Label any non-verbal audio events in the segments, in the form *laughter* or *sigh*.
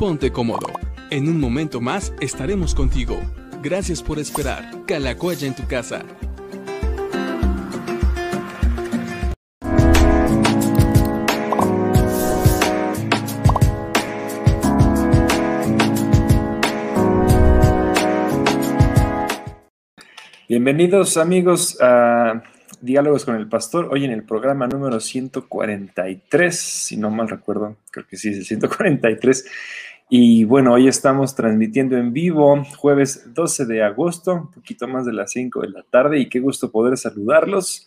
ponte cómodo. En un momento más estaremos contigo. Gracias por esperar. Calacoya en tu casa. Bienvenidos amigos a Diálogos con el Pastor, hoy en el programa número 143, si no mal recuerdo, creo que sí es el 143. Y bueno, hoy estamos transmitiendo en vivo, jueves 12 de agosto, un poquito más de las 5 de la tarde, y qué gusto poder saludarlos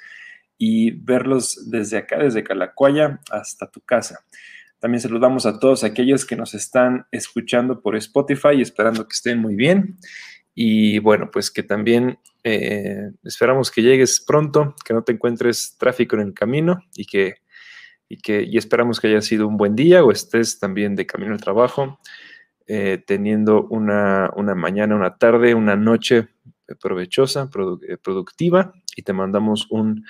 y verlos desde acá, desde Calacuaya hasta tu casa. También saludamos a todos aquellos que nos están escuchando por Spotify, esperando que estén muy bien. Y bueno, pues que también eh, esperamos que llegues pronto, que no te encuentres tráfico en el camino y que, y que y esperamos que haya sido un buen día o estés también de camino al trabajo, eh, teniendo una, una, mañana, una tarde, una noche provechosa, eh, productiva y te mandamos un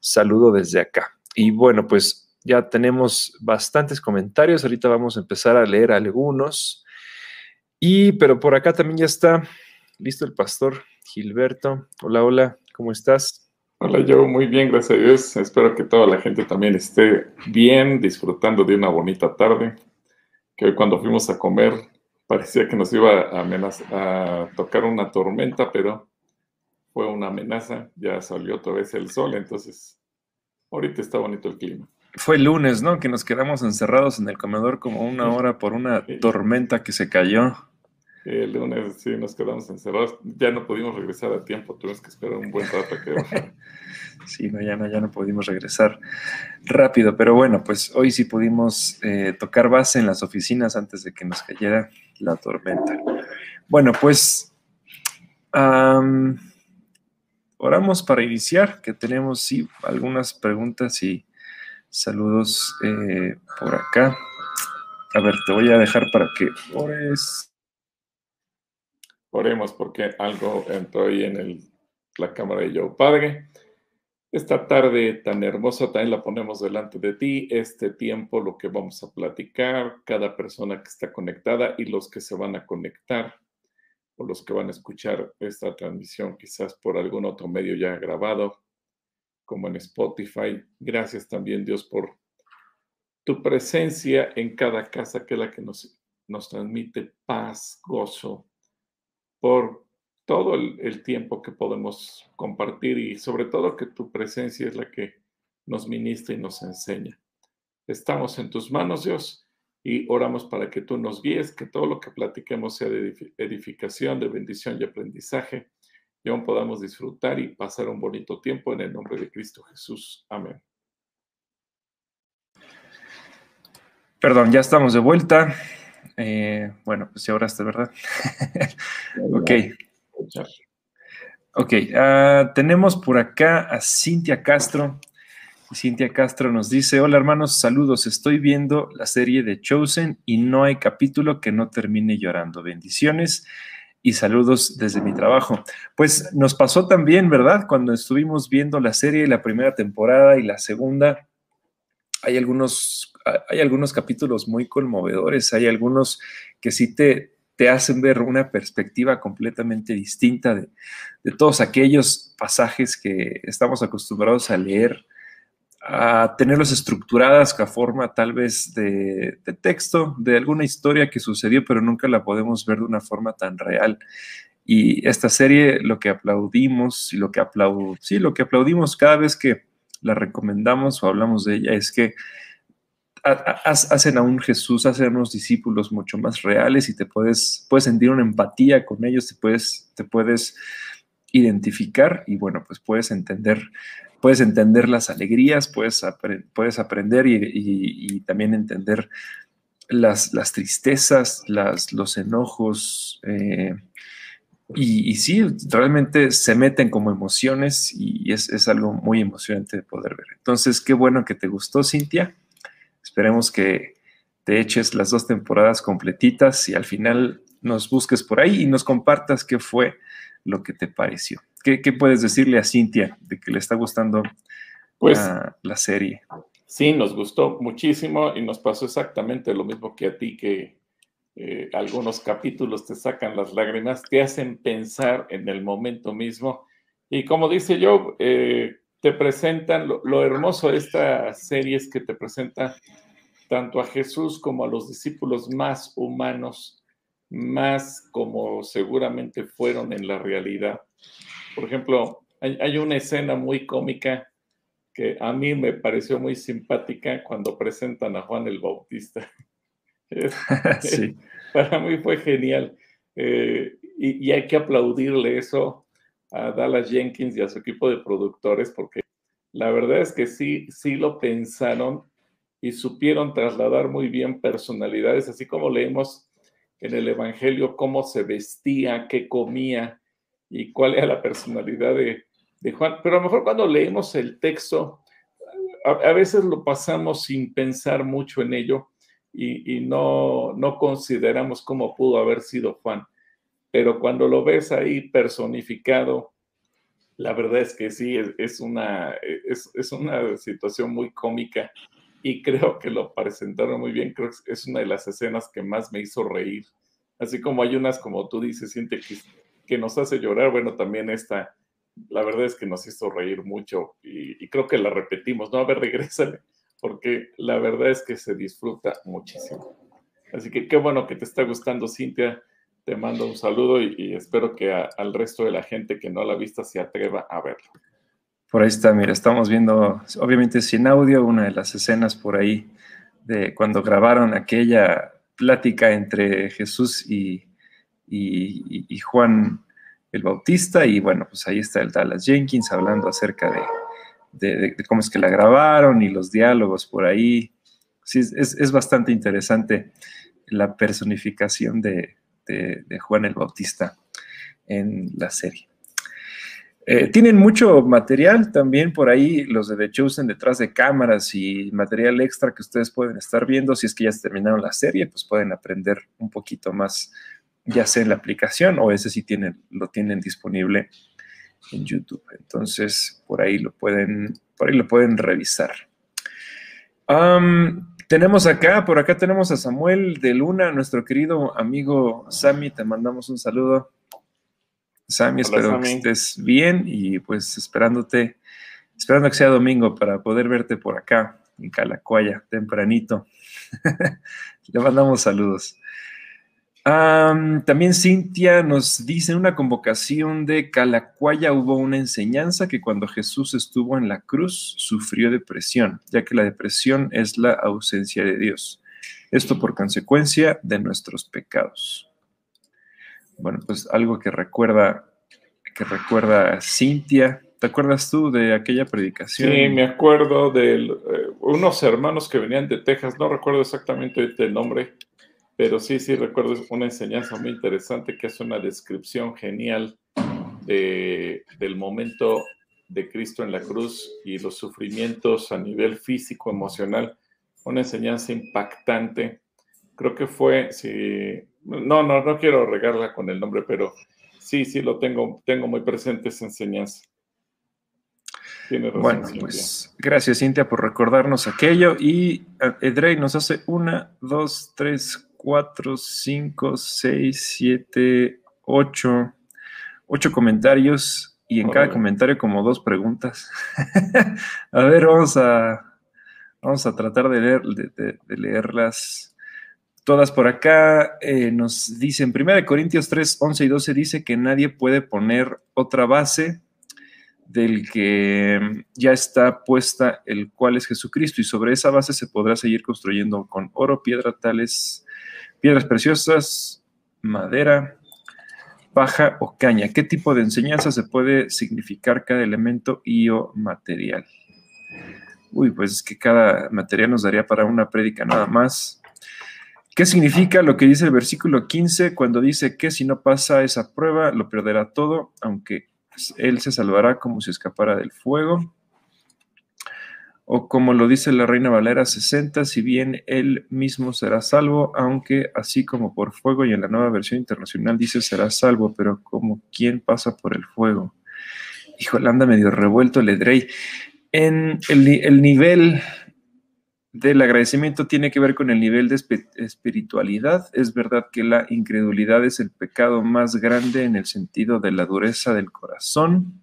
saludo desde acá. Y bueno, pues ya tenemos bastantes comentarios, ahorita vamos a empezar a leer algunos. Y pero por acá también ya está listo el pastor Gilberto. Hola, hola, ¿cómo estás? Hola, yo muy bien, gracias a Dios. Espero que toda la gente también esté bien, disfrutando de una bonita tarde. Que hoy cuando fuimos a comer parecía que nos iba a, a tocar una tormenta, pero fue una amenaza. Ya salió otra vez el sol, entonces ahorita está bonito el clima. Fue el lunes, ¿no? Que nos quedamos encerrados en el comedor como una hora por una tormenta que se cayó. El lunes sí nos quedamos encerrados, ya no pudimos regresar a tiempo, tuvimos que esperar un buen rato que *laughs* Sí, no, ya no, ya no pudimos regresar rápido, pero bueno, pues hoy sí pudimos eh, tocar base en las oficinas antes de que nos cayera la tormenta. Bueno, pues oramos para iniciar, que tenemos sí algunas preguntas y saludos eh, por acá. A ver, te voy a dejar para que ores. Oremos porque algo entró ahí en la cámara de Yo Padre. Esta tarde tan hermosa también la ponemos delante de ti. Este tiempo, lo que vamos a platicar, cada persona que está conectada y los que se van a conectar o los que van a escuchar esta transmisión quizás por algún otro medio ya grabado, como en Spotify. Gracias también Dios por tu presencia en cada casa que es la que nos, nos transmite paz, gozo, por todo el, tiempo que podemos compartir y sobre todo que tu presencia es la que nos ministra y nos enseña. Estamos en tus manos, Dios, y oramos para que tú nos guíes, que todo lo que platiquemos sea de edificación, de bendición y aprendizaje, y aún podamos disfrutar y pasar un bonito tiempo en el nombre de Cristo Jesús. Amén. Perdón, ya estamos de vuelta. Eh, bueno, pues ya ahora está, ¿verdad? *laughs* ok. Ok, uh, tenemos por acá a Cintia Castro. Cintia Castro nos dice, hola hermanos, saludos, estoy viendo la serie de Chosen y no hay capítulo que no termine llorando. Bendiciones y saludos desde mi trabajo. Pues nos pasó también, ¿verdad? Cuando estuvimos viendo la serie, la primera temporada y la segunda, hay algunos hay algunos capítulos muy conmovedores, hay algunos que sí te, te hacen ver una perspectiva completamente distinta de, todos aquellos pasajes que estamos acostumbrados a leer, a tenerlos estructuradas a forma tal vez de, texto, de alguna historia que sucedió, pero nunca la podemos ver de una forma tan real. Y esta serie, lo que aplaudimos y lo que aplaudimos, sí, lo que aplaudimos cada vez que la recomendamos o hablamos de ella es que hacen a un Jesús, hacen a unos discípulos mucho más reales y te puedes, puedes sentir una empatía con ellos, te puedes, te puedes identificar y bueno, pues puedes entender, puedes entender las alegrías, puedes, puedes aprender y, también entender las, las tristezas, las, los enojos. Eh, y, sí, realmente se meten como emociones y es, es algo muy emocionante de poder ver. Entonces, qué bueno que te gustó, Cintia. Esperemos que te eches las dos temporadas completitas y al final nos busques por ahí y nos compartas qué fue lo que te pareció. ¿Qué, puedes decirle a Cintia de que le está gustando pues, la, serie? Sí, nos gustó muchísimo y nos pasó exactamente lo mismo que a ti, que eh, algunos capítulos te sacan las lágrimas, te hacen pensar en el momento mismo. Y como dice yo, eh, te presentan, lo, lo, hermoso de esta serie es que te presenta tanto a Jesús como a los discípulos más humanos, más como seguramente fueron en la realidad. Por ejemplo, hay, hay una escena muy cómica que a mí me pareció muy simpática cuando presentan a Juan el Bautista. *laughs* *laughs* sí. Para mí fue genial. Eh, y, y, hay que aplaudirle eso a Dallas Jenkins y a su equipo de productores, porque la verdad es que sí, sí lo pensaron y supieron trasladar muy bien personalidades, así como leemos en el Evangelio cómo se vestía, qué comía y cuál era la personalidad de, de Juan. Pero a lo mejor cuando leemos el texto, a, veces lo pasamos sin pensar mucho en ello y, y, no, no consideramos cómo pudo haber sido Juan. Pero cuando lo ves ahí personificado, la verdad es que sí, es, una, es, una situación muy cómica y *laughs* creo que lo presentaron muy bien. Creo que es una de las escenas que más me hizo reír. Así como hay unas, como tú dices, siente que, que nos hace llorar, bueno, también esta, la verdad es que nos hizo reír mucho y, y creo que la repetimos, ¿no? A ver, *laughs* regrésale porque la verdad es que se disfruta muchísimo. Así que qué bueno que te está gustando, Cintia. Te mando un saludo y, espero que al resto de la gente que no la ha se atreva a verlo. Por ahí está, mira, estamos viendo, obviamente sin audio, una de las escenas por ahí de cuando grabaron aquella plática entre Jesús y, y, Juan el Bautista. Y bueno, pues ahí está el Dallas Jenkins hablando acerca de, de, cómo es que la grabaron y los diálogos por ahí. Sí, es, es bastante interesante la personificación de, de, Juan el Bautista en la serie. Eh, tienen mucho material también por ahí, los de The Chosen detrás de cámaras y material extra que ustedes pueden estar viendo. Si es que ya terminaron la serie, pues pueden aprender un poquito más, ya sea en la aplicación o ese sí tienen, lo tienen disponible en YouTube. Entonces, por ahí lo pueden, por ahí lo pueden revisar. Tenemos acá, por acá tenemos a Samuel de Luna, nuestro querido amigo Sammy, te mandamos un saludo. Sammy, Hola, espero Sammy. que estés bien y pues esperándote, esperando que sea domingo para poder verte por acá en Calacuaya, tempranito. *laughs* Le mandamos saludos. También Cintia nos dice en una convocación de Calacuaya hubo una enseñanza que cuando Jesús estuvo en la cruz sufrió depresión, ya que la depresión es la ausencia de Dios. Esto por consecuencia de nuestros pecados. Bueno, pues algo que recuerda, que recuerda Cintia. ¿Te acuerdas tú de aquella predicación? Sí, me acuerdo de eh, unos hermanos que venían de Texas, no recuerdo exactamente el nombre, pero sí, sí, recuerdo una enseñanza muy interesante que es una descripción genial de, del momento de Cristo en la cruz y los sufrimientos a nivel físico, emocional. Una enseñanza impactante. Creo que fue, sí, no, no, no quiero regarla con el nombre, pero sí, sí lo tengo, tengo muy presente esa enseñanza. Razón, bueno, Cintia. pues gracias Cintia por recordarnos aquello y eh, Edrey nos hace una, dos, tres, 4, 5, 6, 7, 8, 8 comentarios y en oh, cada bueno. comentario como dos preguntas. *laughs* a ver, vamos a, vamos a tratar de, leer, de, de, de leerlas todas por acá. Eh, nos dicen, 1 Corintios 3, 11 y 12 dice que nadie puede poner otra base del que ya está puesta, el cual es Jesucristo, y sobre esa base se podrá seguir construyendo con oro, piedra, tales piedras preciosas, madera, paja o caña. ¿Qué tipo de enseñanza se puede significar cada elemento y o material? Uy, pues es que cada material nos daría para una prédica nada más. ¿Qué significa lo que dice el versículo 15 cuando dice que si no pasa esa prueba lo perderá todo, aunque él se salvará como si escapara del fuego? O como lo dice la Reina Valera 60, si bien él mismo será salvo, aunque así como por fuego y en la nueva versión internacional dice será salvo, pero como quien pasa por el fuego. Híjole, anda medio revuelto el Edrey. En el nivel del agradecimiento tiene que ver con el nivel de espiritualidad. Es verdad que la incredulidad es el pecado más grande en el sentido de la dureza del corazón.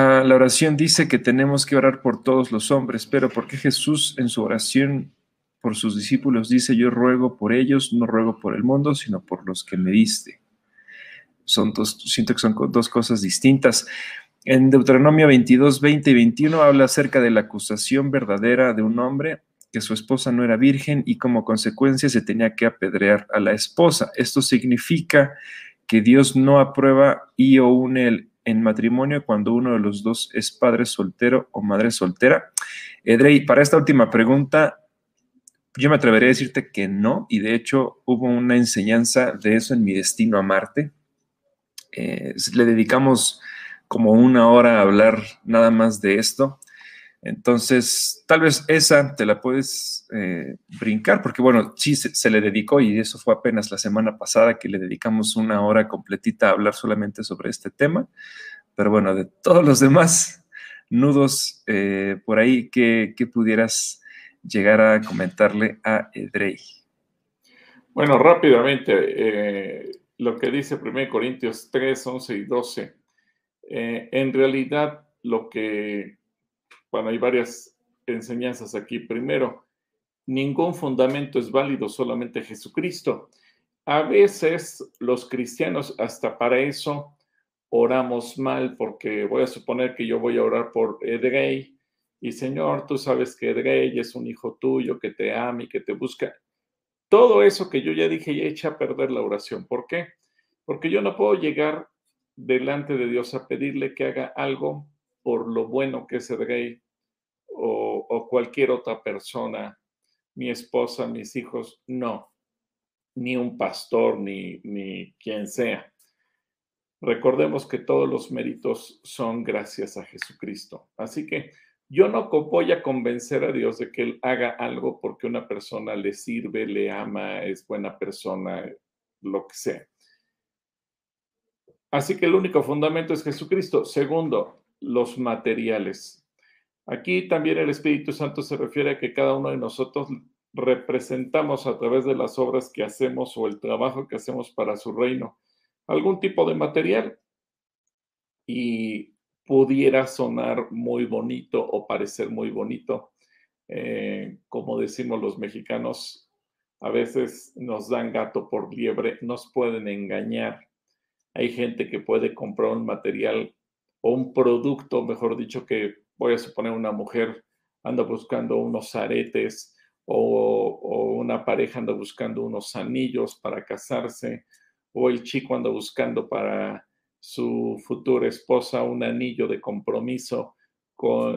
Ah, la oración dice que tenemos que orar por todos los hombres, pero ¿por qué Jesús en su oración por sus discípulos dice, yo ruego por ellos, no ruego por el mundo, sino por los que me diste? Son dos, siento que son dos cosas distintas. En Deuteronomio 22, 20 y 21 habla acerca de la acusación verdadera de un hombre que su esposa no era virgen y como consecuencia se tenía que apedrear a la esposa. Esto significa que Dios no aprueba y o une en matrimonio cuando uno de los dos es padre soltero o madre soltera. Edrey, para esta última pregunta, yo me atrevería a decirte que no, y de hecho hubo una enseñanza de eso en mi destino a Marte. Eh, le dedicamos como una hora a hablar nada más de esto. Entonces, tal vez esa te la puedes eh, brincar, porque bueno, sí se, le dedicó y eso fue apenas la semana pasada que le dedicamos una hora completita a hablar solamente sobre este tema. Pero bueno, de todos los demás nudos eh, por ahí, que, pudieras llegar a comentarle a Edrey? Bueno, rápidamente, eh, lo que dice 1 Corintios 3, 11 y 12 eh, en realidad, lo que, bueno, hay varias enseñanzas aquí. Primero, ningún fundamento es válido, solamente Jesucristo. A veces los cristianos hasta para eso oramos mal, porque voy a suponer que yo voy a orar por Edrey y Señor, tú sabes que Edrey es un hijo tuyo que te ama y que te busca. Todo eso que yo ya dije ya echa a perder la oración. ¿Por qué? Porque yo no puedo llegar delante de Dios a pedirle que haga algo por lo bueno que es el o, o cualquier otra persona, mi esposa, mis hijos, no, ni un pastor, ni, ni quien sea. Recordemos que todos los méritos son gracias a Jesucristo. Así que yo no voy a convencer a Dios de que Él haga algo porque una persona le sirve, le ama, es buena persona, lo que sea. Así que el único fundamento es Jesucristo. Segundo, los materiales. Aquí también el Espíritu Santo se refiere a que cada uno de nosotros representamos a través de las obras que hacemos o el trabajo que hacemos para su reino algún tipo de material y pudiera sonar muy bonito o parecer muy bonito. Eh, como decimos los mexicanos, a veces nos dan gato por liebre, nos pueden engañar hay gente que puede comprar un material un producto, mejor dicho, que voy a suponer una mujer anda buscando unos aretes o, una pareja anda buscando unos anillos para casarse o el chico anda buscando para su futura esposa un anillo de compromiso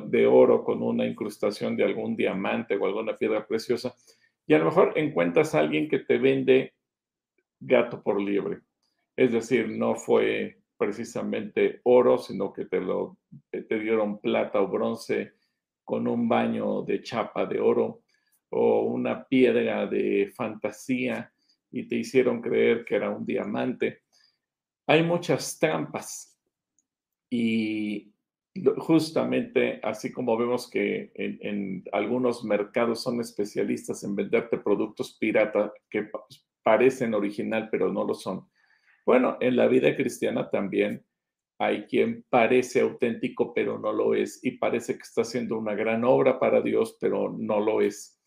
de oro con una incrustación de algún diamante o alguna piedra preciosa. Y a lo mejor encuentras a alguien que te vende gato por liebre. Es decir, no fue precisamente oro, sino que te dieron plata o bronce con un baño de chapa de oro o una piedra de fantasía y te hicieron creer que era un diamante. Hay muchas trampas y justamente así como vemos que en, en algunos mercados son especialistas en venderte productos pirata que parecen original pero no lo son bueno, en la vida cristiana también hay quien parece auténtico, pero no lo es, y parece que está haciendo una gran obra para Dios, pero no lo es.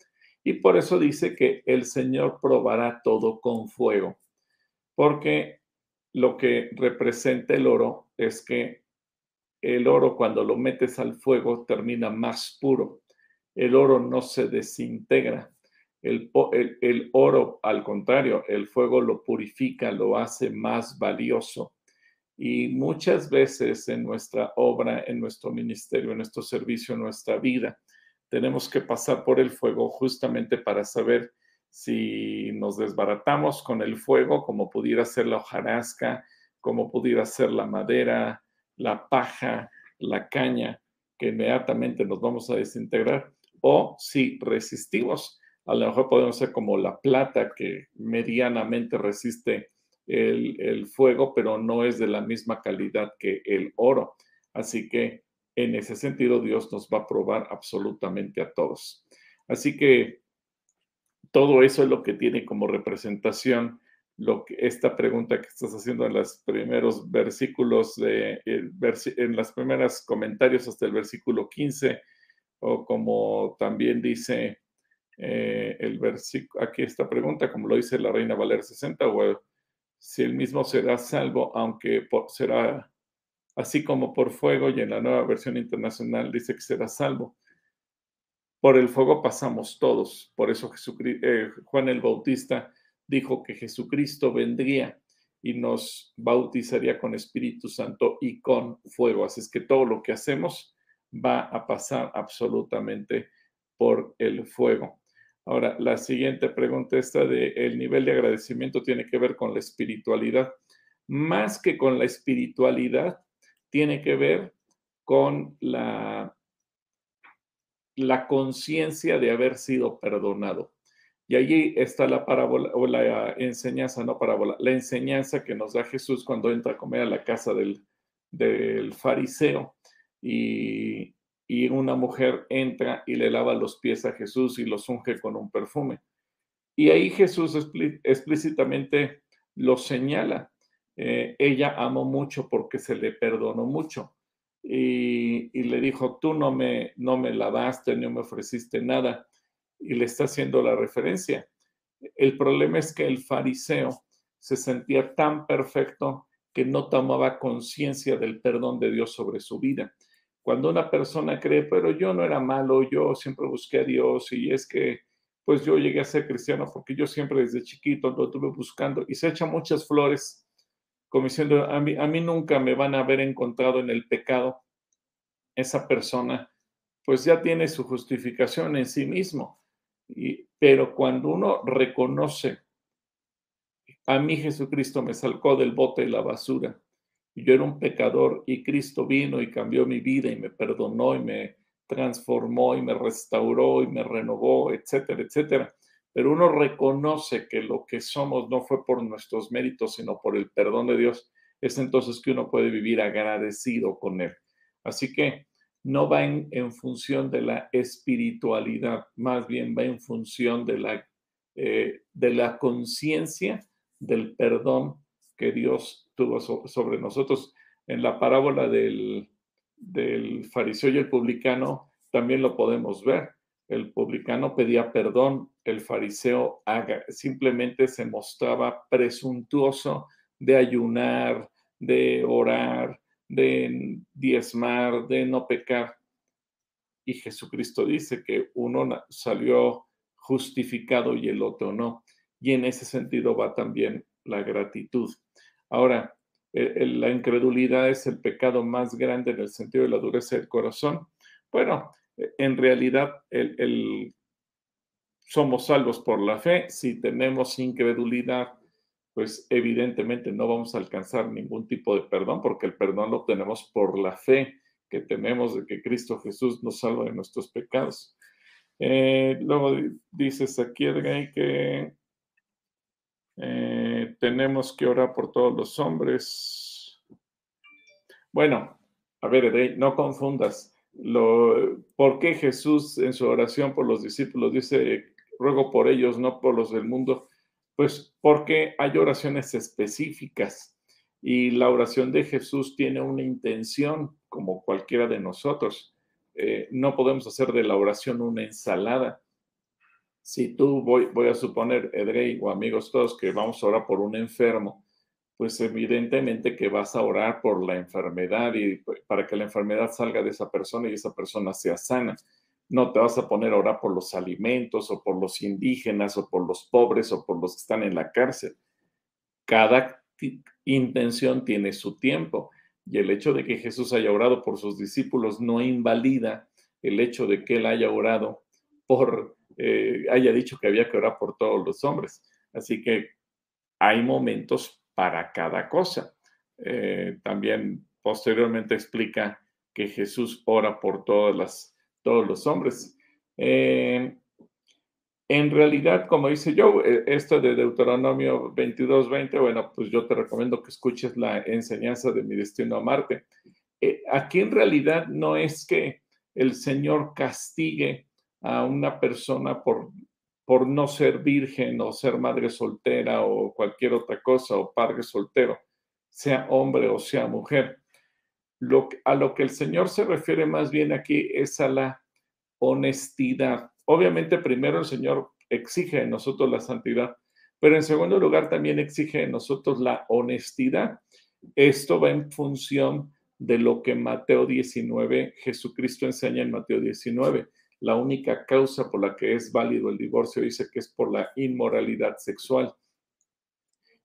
Y por eso dice que el Señor probará todo con fuego, porque lo que representa el oro es que el oro cuando lo metes al fuego termina más puro. El oro no se desintegra. El, oro, al contrario, el fuego lo purifica, lo hace más valioso. Y muchas veces en nuestra obra, en nuestro ministerio, en nuestro servicio, en nuestra vida, tenemos que pasar por el fuego justamente para saber si nos desbaratamos con el fuego, como pudiera ser la hojarasca, como pudiera ser la madera, la paja, la caña, que inmediatamente nos vamos a desintegrar, o si resistimos a lo mejor podemos ser como la plata que medianamente resiste el, fuego, pero no es de la misma calidad que el oro. Así que en ese sentido Dios nos va a probar absolutamente a todos. Así que todo eso es lo que tiene como representación lo que, esta pregunta que estás haciendo en los primeros versículos, de, en las primeras comentarios hasta el versículo 15, o como también dice eh, el versículo, aquí esta pregunta, como lo dice la Reina Valer 60, o si el mismo será salvo, aunque será así como por fuego, y en la nueva versión internacional dice que será salvo. Por el fuego pasamos todos, por eso eh, Juan el Bautista dijo que Jesucristo vendría y nos bautizaría con Espíritu Santo y con fuego. Así es que todo lo que hacemos va a pasar absolutamente por el fuego. Ahora, la siguiente pregunta esta de el nivel de agradecimiento tiene que ver con la espiritualidad. Más que con la espiritualidad, tiene que ver con la, la conciencia de haber sido perdonado. Y allí está la parábola o la enseñanza, no parábola, la enseñanza que nos da Jesús cuando entra a comer a la casa del, del fariseo y, y, una mujer entra y le lava los pies a Jesús y los unge con un perfume. Y ahí Jesús explícitamente lo señala. Eh, ella amó mucho porque se le perdonó mucho. Y, y, le dijo, tú no me, no me lavaste, no me ofreciste nada y le está haciendo la referencia. El problema es que el fariseo se sentía tan perfecto que no tomaba conciencia del perdón de Dios sobre su vida. Cuando una persona cree, pero yo no era malo, yo siempre busqué a Dios y es que pues yo llegué a ser cristiano porque yo siempre desde chiquito lo estuve buscando y se echa muchas flores como diciendo, a mí, nunca me van a haber encontrado en el pecado. Esa persona pues ya tiene su justificación en sí mismo pero cuando uno reconoce, a mí Jesucristo me sacó del bote de la basura, y yo era un pecador y Cristo vino y cambió mi vida y me perdonó y me transformó y me restauró y me renovó, etcétera, etcétera. Pero uno reconoce que lo que somos no fue por nuestros méritos, sino por el perdón de Dios. Es entonces que uno puede vivir agradecido con Él. Así que no va en, función de la espiritualidad, más bien va en función de la, eh, de la conciencia del perdón que Dios tuvo sobre nosotros. En la parábola del, del fariseo y el publicano también lo podemos ver. El publicano pedía perdón, el fariseo simplemente se mostraba presuntuoso de ayunar, de orar, de diezmar, de no pecar. Y Jesucristo dice que uno salió justificado y el otro no. Y en ese sentido va también la gratitud. Ahora, la incredulidad es el pecado más grande en el sentido de la dureza del corazón. Bueno, en realidad somos salvos por la fe. Si tenemos incredulidad, pues evidentemente no vamos a alcanzar ningún tipo de perdón, porque el perdón lo obtenemos por la fe que tenemos de que Cristo Jesús nos salva de nuestros pecados. Eh, luego dices aquí, Edgar, que eh, tenemos que orar por todos los hombres. Bueno, a ver, no confundas. Lo, ¿Por qué Jesús en su oración por los discípulos dice, ruego por ellos, no por los del mundo? Pues porque hay oraciones específicas y la oración de Jesús tiene una intención como cualquiera de nosotros. Eh, no podemos hacer de la oración una ensalada. Si tú voy, voy a suponer, Edrey o amigos todos, que vamos a orar por un enfermo, pues evidentemente que vas a orar por la enfermedad y pues, para que la enfermedad salga de esa persona y esa persona sea sana. No te vas a poner a orar por los alimentos o por los indígenas o por los pobres o por los que están en la cárcel. Cada intención tiene su tiempo y el hecho de que Jesús haya orado por sus discípulos no invalida el hecho de que él haya orado por, eh, haya dicho que había que orar por todos los hombres. Así que hay momentos para cada cosa. Eh, también posteriormente explica que Jesús ora por todos los hombres. Eh, en realidad, como dice yo, esto de Deuteronomio 22, 20, bueno, pues yo te recomiendo que escuches la enseñanza de mi destino a Marte. aquí en realidad no es que el Señor castigue a una persona por, por no ser virgen o ser madre soltera o cualquier otra cosa o padre soltero, sea hombre o sea mujer. Lo, a lo que el Señor se refiere más bien aquí es a la honestidad. Obviamente primero el Señor exige en nosotros la santidad, pero en segundo lugar también exige en nosotros la honestidad. Esto va en función de lo que Mateo 19, Jesucristo enseña en Mateo 19. La única causa por la que es válido el divorcio dice que es por la inmoralidad sexual.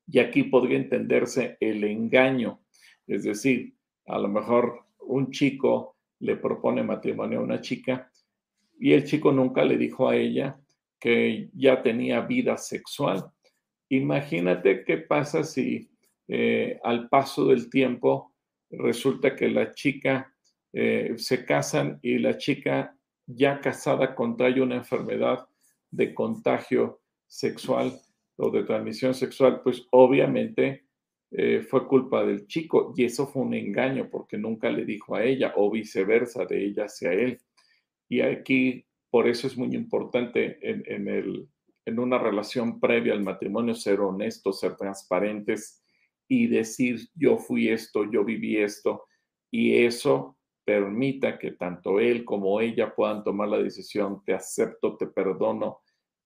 Y aquí podría entenderse el engaño, es decir, a lo mejor un chico le propone matrimonio a una chica y el chico nunca le dijo a ella que ya tenía vida sexual. Imagínate qué pasa si eh, al paso del tiempo resulta que la chica eh, se casan y la chica ya casada contrae una enfermedad de contagio sexual o de transmisión sexual, pues obviamente eh, fue culpa del chico y eso fue un engaño porque nunca le dijo a ella o viceversa de ella hacia él. Y aquí, por eso es muy importante en, el, en una relación previa al matrimonio ser honestos, ser transparentes y decir yo fui esto, yo viví esto, y eso permita que tanto él como ella puedan tomar la decisión, te acepto, te perdono,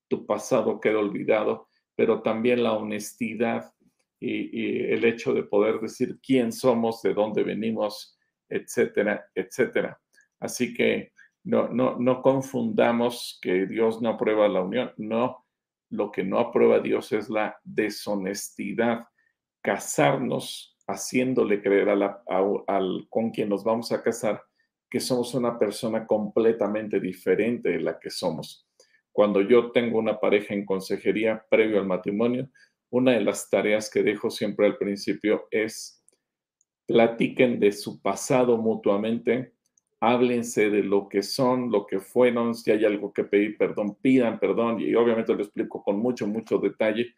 tu pasado queda olvidado, pero también la honestidad y, el hecho de poder decir quién somos, de dónde venimos, etcétera, etcétera. Así que no, no, no confundamos que Dios no aprueba la unión, no, lo que no aprueba Dios es la deshonestidad casarnos haciéndole creer al, con quien nos vamos a casar que somos una persona completamente diferente de la que somos. Cuando yo tengo una pareja en consejería previo al matrimonio, una de las tareas que dejo siempre al principio es platiquen de su pasado mutuamente, háblense de lo que son, lo que fueron, si hay algo que pedir perdón, pidan perdón y obviamente lo explico con mucho, mucho detalle.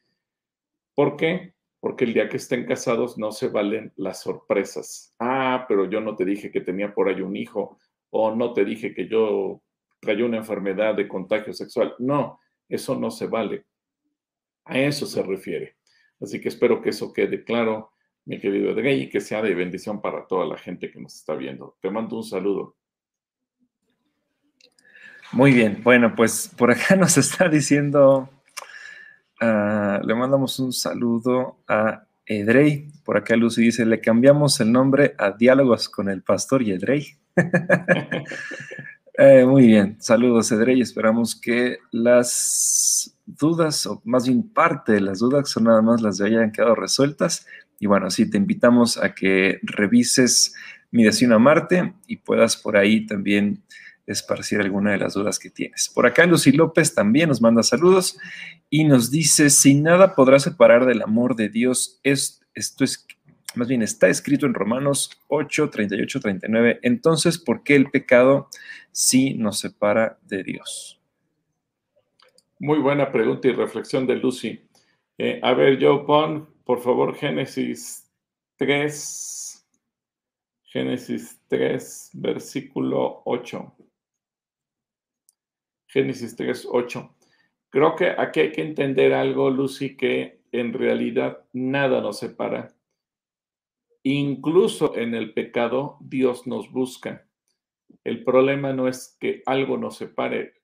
¿Por qué? Porque el día que estén casados no se valen las sorpresas. Ah, pero yo no te dije que tenía por ahí un hijo, o no te dije que yo traía una enfermedad de contagio sexual. No, eso no se vale. A eso se refiere. Así que espero que eso quede claro, mi querido Edrey, y que sea de bendición para toda la gente que nos está viendo. Te mando un saludo. Muy bien, bueno, pues por acá *laughs* nos está diciendo Ah, le mandamos un saludo a Edrey. Por acá Lucy dice, le cambiamos el nombre a Diálogos con el Pastor y Edrey. *laughs* Eh, muy bien, saludos Edrey. Esperamos que las dudas, o más bien parte de las dudas, son nada más las de hayan quedado resueltas. Y bueno, sí, te invitamos a que revises Mi Destino a Marte y puedas por ahí también esparcir alguna de las dudas que tienes. Por acá Lucy López también nos manda saludos y nos dice, sin nada podrá separar del amor de Dios. Es, esto es, más bien está escrito en Romanos 8, 38, 39. Entonces, ¿por qué el pecado sí nos separa de Dios? Muy buena pregunta y reflexión de Lucy. Eh, a ver, yo pon, por favor, Génesis 3, Génesis 3, versículo 8. Génesis 3, 8. Creo que aquí hay que entender algo, Lucy, que en realidad nada nos separa. Incluso en el pecado, Dios nos busca. El problema no es que algo nos separe.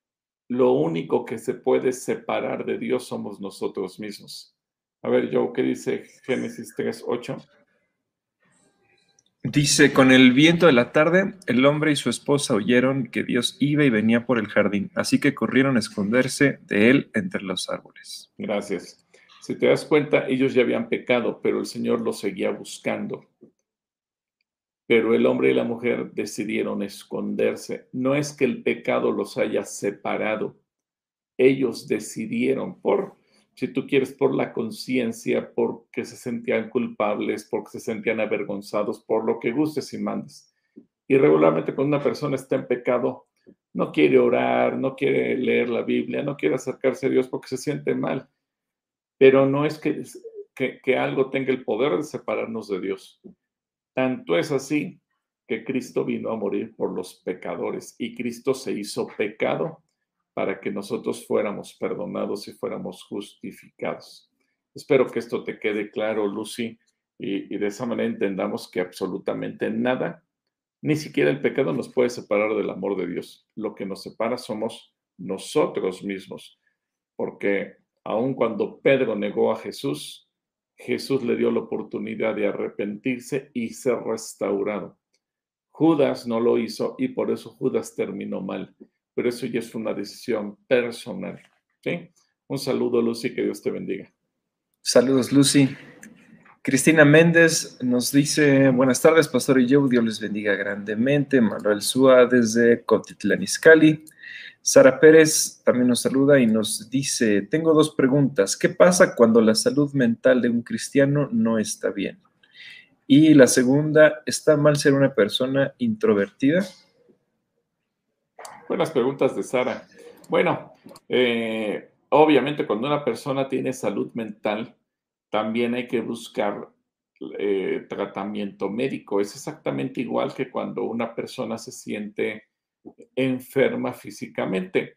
Lo único que se puede separar de Dios somos nosotros mismos. A ver, Joe, ¿qué dice Génesis 3, 8? Dice, con el viento de la tarde, el hombre y su esposa oyeron que Dios iba y venía por el jardín, así que corrieron a esconderse de él entre los árboles. Gracias. Si te das cuenta, ellos ya habían pecado, pero el Señor los seguía buscando. Pero el hombre y la mujer decidieron esconderse. No es que el pecado los haya separado, ellos decidieron por si tú quieres, por la conciencia, porque se sentían culpables, porque se sentían avergonzados, por lo que gustes y mandes. Y regularmente cuando una persona está en pecado, no quiere orar, no quiere leer la Biblia, no quiere acercarse a Dios porque se siente mal. Pero no es que, que, que algo tenga el poder de separarnos de Dios. Tanto es así que Cristo vino a morir por los pecadores y Cristo se hizo pecado para que nosotros fuéramos perdonados y fuéramos justificados. Espero que esto te quede claro, Lucy, y, de esa manera entendamos que absolutamente nada, ni siquiera el pecado nos puede separar del amor de Dios. Lo que nos separa somos nosotros mismos, porque aun cuando Pedro negó a Jesús, Jesús le dio la oportunidad de arrepentirse y ser restaurado. Judas no lo hizo y por eso Judas terminó mal, pero eso ya es una decisión personal. ¿sí? Un saludo, Lucy, que Dios te bendiga. Saludos, Lucy. Cristina Méndez nos dice, buenas tardes, Pastor y yo, Dios les bendiga grandemente. Manuel Súa desde Cotitlán Izcalli. Sara Pérez también nos saluda y nos dice, tengo dos preguntas. ¿Qué pasa cuando la salud mental de un cristiano no está bien? Y la segunda, ¿está mal ser una persona introvertida? Buenas preguntas de Sara. Bueno, eh, obviamente cuando una persona tiene salud mental, también hay que buscar eh, tratamiento médico. Es exactamente igual que cuando una persona se siente enferma físicamente.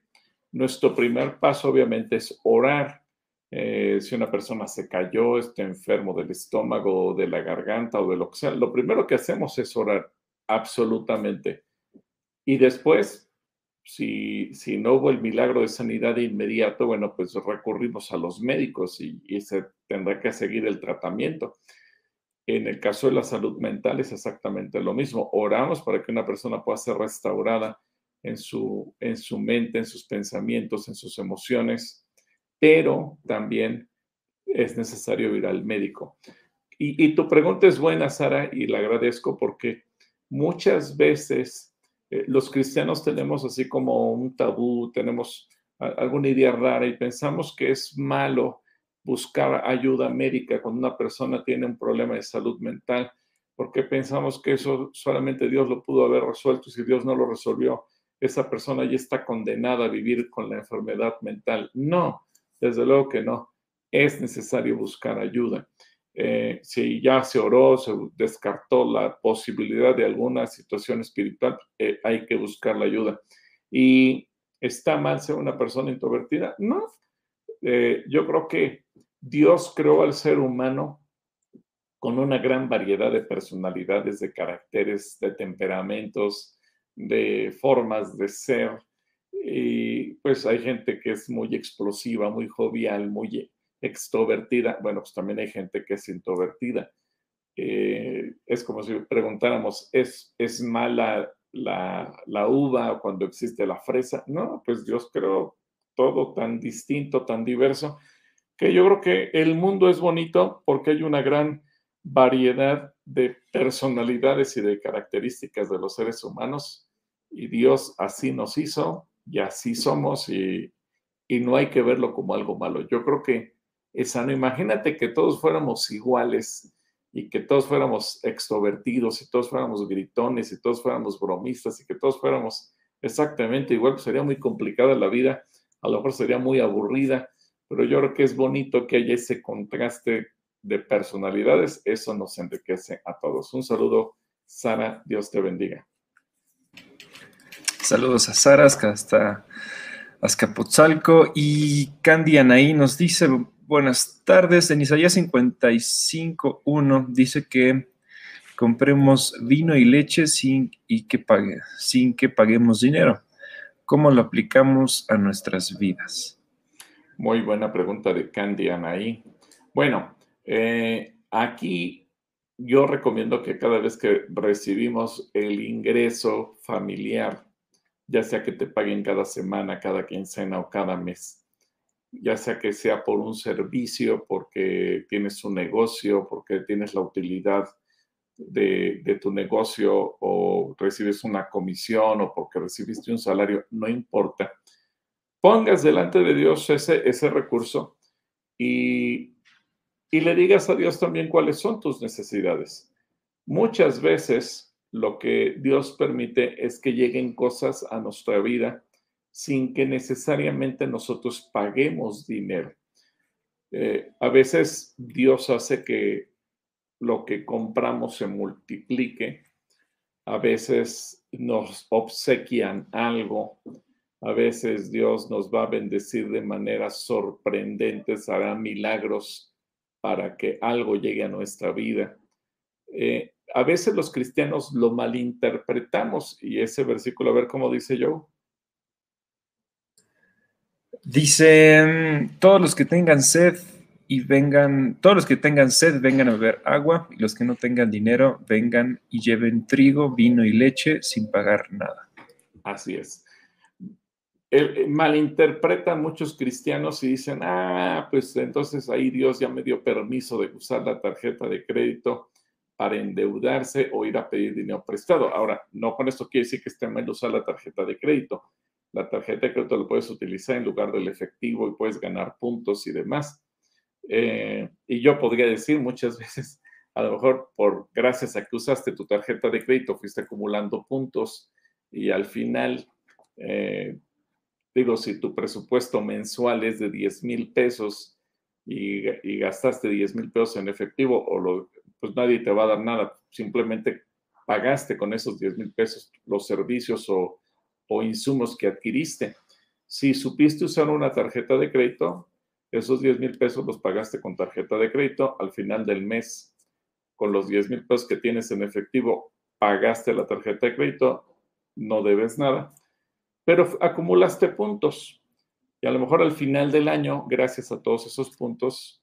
Nuestro primer paso obviamente es orar. Eh, si una persona se cayó, está enfermo del estómago, de la garganta o de lo que sea, lo primero que hacemos es orar, absolutamente. Y después si, si, no hubo el milagro de sanidad de inmediato, bueno, pues recurrimos a los médicos y, se tendrá que seguir el tratamiento. En el caso de la salud mental es exactamente lo mismo. Oramos para que una persona pueda ser restaurada en su, en su mente, en sus pensamientos, en sus emociones, pero también es necesario ir al médico. Y, y tu pregunta es buena, Sara, y la agradezco porque muchas veces los cristianos tenemos así como un tabú, tenemos alguna idea rara y pensamos que es malo buscar ayuda médica cuando una persona tiene un problema de salud mental, porque pensamos que eso solamente Dios lo pudo haber resuelto y si Dios no lo resolvió, esa persona ya está condenada a vivir con la enfermedad mental. No, desde luego que no. Es necesario buscar ayuda. Eh, si ya se oró, se descartó la posibilidad de alguna situación espiritual, eh, hay que buscar la ayuda. ¿Y está mal ser una persona introvertida? No. Eh, yo creo que Dios creó al ser humano con una gran variedad de personalidades, de caracteres, de temperamentos, de formas de ser. Y pues hay gente que es muy explosiva, muy jovial, muy extrovertida, bueno, pues también hay gente que es introvertida. Eh, es como si preguntáramos, ¿es, es mala la, la, uva cuando existe la fresa? No, pues Dios creó todo tan distinto, tan diverso, que yo creo que el mundo es bonito porque hay una gran variedad de personalidades y de características de los seres humanos y Dios así nos hizo y así somos y, y no hay que verlo como algo malo. Yo creo que sano. Imagínate que todos fuéramos iguales y que todos fuéramos extrovertidos y todos fuéramos gritones y todos fuéramos bromistas y que todos fuéramos exactamente igual, pues sería muy complicada la vida, a lo mejor sería muy aburrida, pero yo creo que es bonito que haya ese contraste de personalidades, eso nos enriquece a todos. Un saludo, Sara, Dios te bendiga. Saludos a Sara hasta Azcapotzalco y Candy Anaí nos dice, buenas tardes. En Isaías 55.1 dice que compremos vino y leche sin, y que pague, sin que paguemos dinero. ¿Cómo lo aplicamos a nuestras vidas? Muy buena pregunta de Candy Anaí. Bueno, eh, aquí yo recomiendo que cada vez que recibimos el ingreso familiar, ya sea que te paguen cada semana, cada quincena o cada mes, ya sea que sea por un servicio, porque tienes un negocio, porque tienes la utilidad de, tu negocio o recibes una comisión o porque recibiste un salario, no importa. Pongas delante de Dios ese, ese recurso y, y le digas a Dios también cuáles son tus necesidades. Muchas veces lo que Dios permite es que lleguen cosas a nuestra vida sin que necesariamente nosotros paguemos dinero. Eh, a veces Dios hace que lo que compramos se multiplique a veces nos obsequian algo, a veces Dios nos va a bendecir de manera sorprendente, hará milagros para que algo llegue a nuestra vida. Eh, a veces los cristianos lo malinterpretamos y ese versículo, a ver cómo dice yo. Dice, todos los que tengan sed y vengan, todos los que tengan sed vengan a beber agua y los que no tengan dinero vengan y lleven trigo, vino y leche sin pagar nada. Así es. malinterpretan muchos cristianos y dicen, ah, pues entonces ahí Dios ya me dio permiso de usar la tarjeta de crédito para endeudarse o ir a pedir dinero prestado. Ahora, no con esto quiere decir que esté mal usar la tarjeta de crédito la tarjeta de crédito lo puedes utilizar en lugar del efectivo y puedes ganar puntos y demás. Eh, y yo podría decir muchas *laughs* veces, a lo mejor por gracias a que usaste tu tarjeta de crédito, fuiste acumulando puntos y al final, eh, digo, si tu presupuesto mensual es de 10 mil pesos y, y, gastaste 10 mil pesos en efectivo, o lo, pues nadie te va a dar nada, simplemente pagaste con esos 10 mil pesos los servicios o o insumos que adquiriste. Si supiste usar una tarjeta de crédito, esos 10 mil pesos los pagaste con tarjeta de crédito. Al final del mes, con los 10 mil pesos que tienes en efectivo, pagaste la tarjeta de crédito, no debes nada, pero acumulaste puntos. Y a lo mejor al final del año, gracias a todos esos puntos,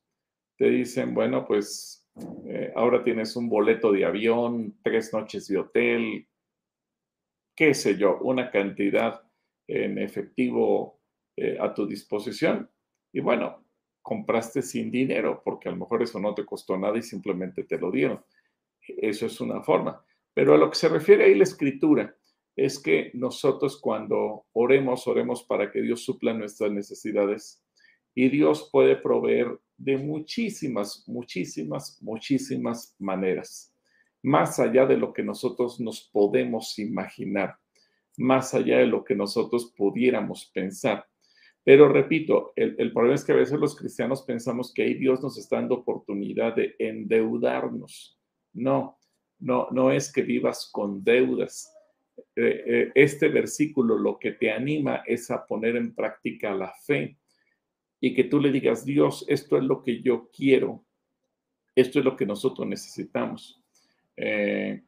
te dicen, bueno, pues eh, ahora tienes un boleto de avión, tres noches de hotel, qué sé yo, una cantidad en efectivo eh, a tu disposición. Y bueno, compraste sin dinero, porque a lo mejor eso no te costó nada y simplemente te lo dieron. Eso es una forma. Pero a lo que se refiere ahí la escritura, es que nosotros cuando oremos, oremos para que Dios supla nuestras necesidades y Dios puede proveer de muchísimas, muchísimas, muchísimas maneras más allá de lo que nosotros nos podemos imaginar, más allá de lo que nosotros pudiéramos pensar. Pero repito, el, problema es que a veces los cristianos pensamos que ahí Dios nos está dando oportunidad de endeudarnos. No, no, no es que vivas con deudas. Eh, eh, este versículo lo que te anima es a poner en práctica la fe y que tú le digas, Dios, esto es lo que yo quiero, esto es lo que nosotros necesitamos. Eh,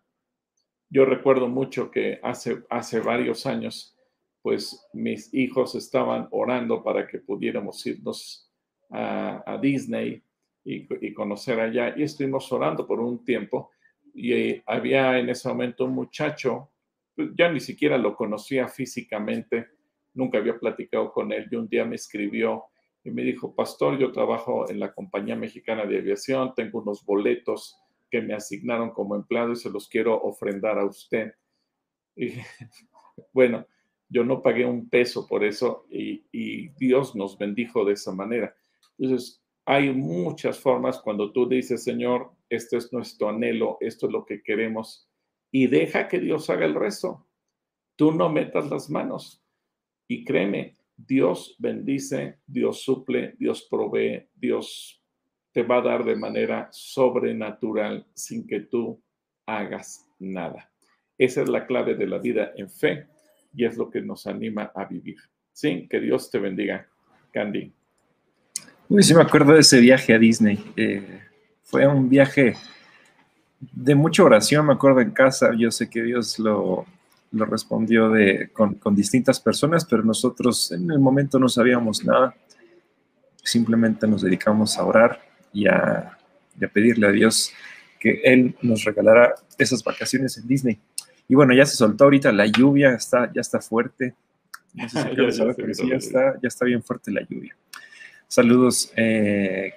yo recuerdo mucho que hace, hace varios años, pues mis hijos estaban orando para que pudiéramos irnos a, Disney y, conocer allá. Y estuvimos orando por un tiempo y eh, había en ese momento un muchacho, pues, ya ni siquiera lo conocía físicamente, nunca había platicado con él y un día me escribió y me dijo, pastor, yo trabajo en la compañía mexicana de aviación, tengo unos boletos que me asignaron como empleado y se los quiero ofrendar a usted. *laughs* Y bueno, yo no pagué un peso por eso y, Dios nos bendijo de esa manera. Entonces, hay muchas formas cuando tú dices, Señor, este es nuestro anhelo, esto es lo que queremos, y deja que Dios haga el resto. Tú no metas las manos. Y créeme, Dios bendice, Dios suple, Dios provee, Dios te va a dar de manera sobrenatural sin que tú hagas nada. Esa es la clave de la vida en fe y es lo que nos anima a vivir. Sí, que Dios te bendiga, Candy. Uy, sí me acuerdo de ese viaje a Disney. Eh, fue un viaje de mucha oración, me acuerdo en casa. Yo sé que Dios lo, lo respondió de, con, con distintas personas, pero nosotros en el momento no sabíamos nada. Simplemente nos dedicamos a orar y a, pedirle a Dios que Él nos regalara esas vacaciones en Disney. Y bueno, ya se soltó ahorita la lluvia, está, ya está fuerte. No sé si *laughs* ya, ya, está, ya está bien fuerte la lluvia. Saludos, eh,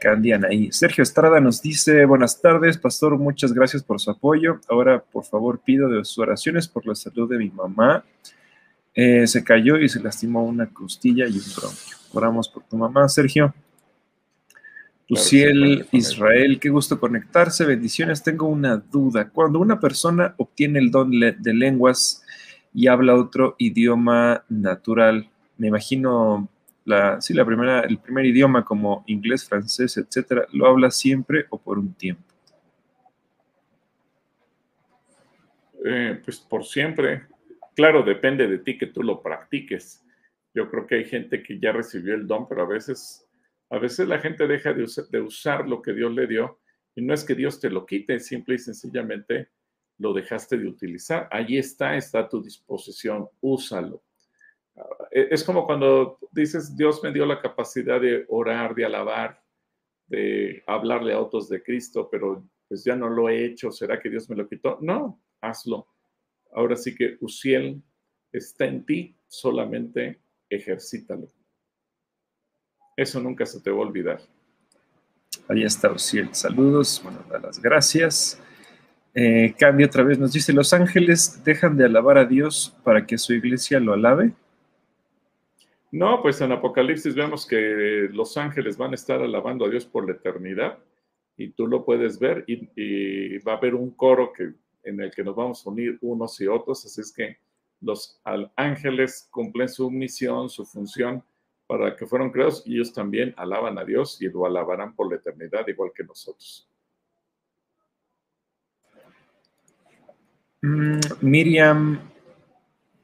ahí. Sergio Estrada nos dice, buenas tardes, pastor, muchas gracias por su apoyo. Ahora, por favor, pido de sus oraciones por la salud de mi mamá. Eh, se cayó y se lastimó una costilla y un bronquio. Oramos por tu mamá, Sergio. Luciel Israel, qué gusto conectarse, bendiciones. Tengo una duda. Cuando una persona obtiene el don de lenguas y habla otro idioma natural, me imagino la, sí, la primera, el primer idioma como inglés, francés, etcétera, ¿lo habla siempre o por un tiempo? Eh, pues por siempre. Claro, depende de ti que tú lo practiques. Yo creo que hay gente que ya recibió el don, pero a veces, a veces la gente deja de, usar lo que Dios le dio y no es que Dios te lo quite, simple y sencillamente lo dejaste de utilizar. Allí está, está a tu disposición, úsalo. E, es como cuando dices, Dios me dio la capacidad de orar, de alabar, de hablarle a otros de Cristo, pero pues ya no lo he hecho, ¿será que Dios me lo quitó? No, hazlo. Ahora sí que Uciel está en ti, solamente ejercítalo. Eso nunca se te va a olvidar. Ahí está Uciel. Saludos, bueno, las gracias. Eh, cambia otra vez, nos dice, los ángeles dejan de alabar a Dios para que su iglesia lo alabe. No, pues en Apocalipsis vemos que los ángeles van a estar alabando a Dios por la eternidad y tú lo puedes ver y, va a haber un coro que, en el que nos vamos a unir unos y otros, así es que los ángeles cumplen su misión, su función para que fueron creados y ellos también alaban a Dios y lo alabarán por la eternidad igual que nosotros. Mm, Miriam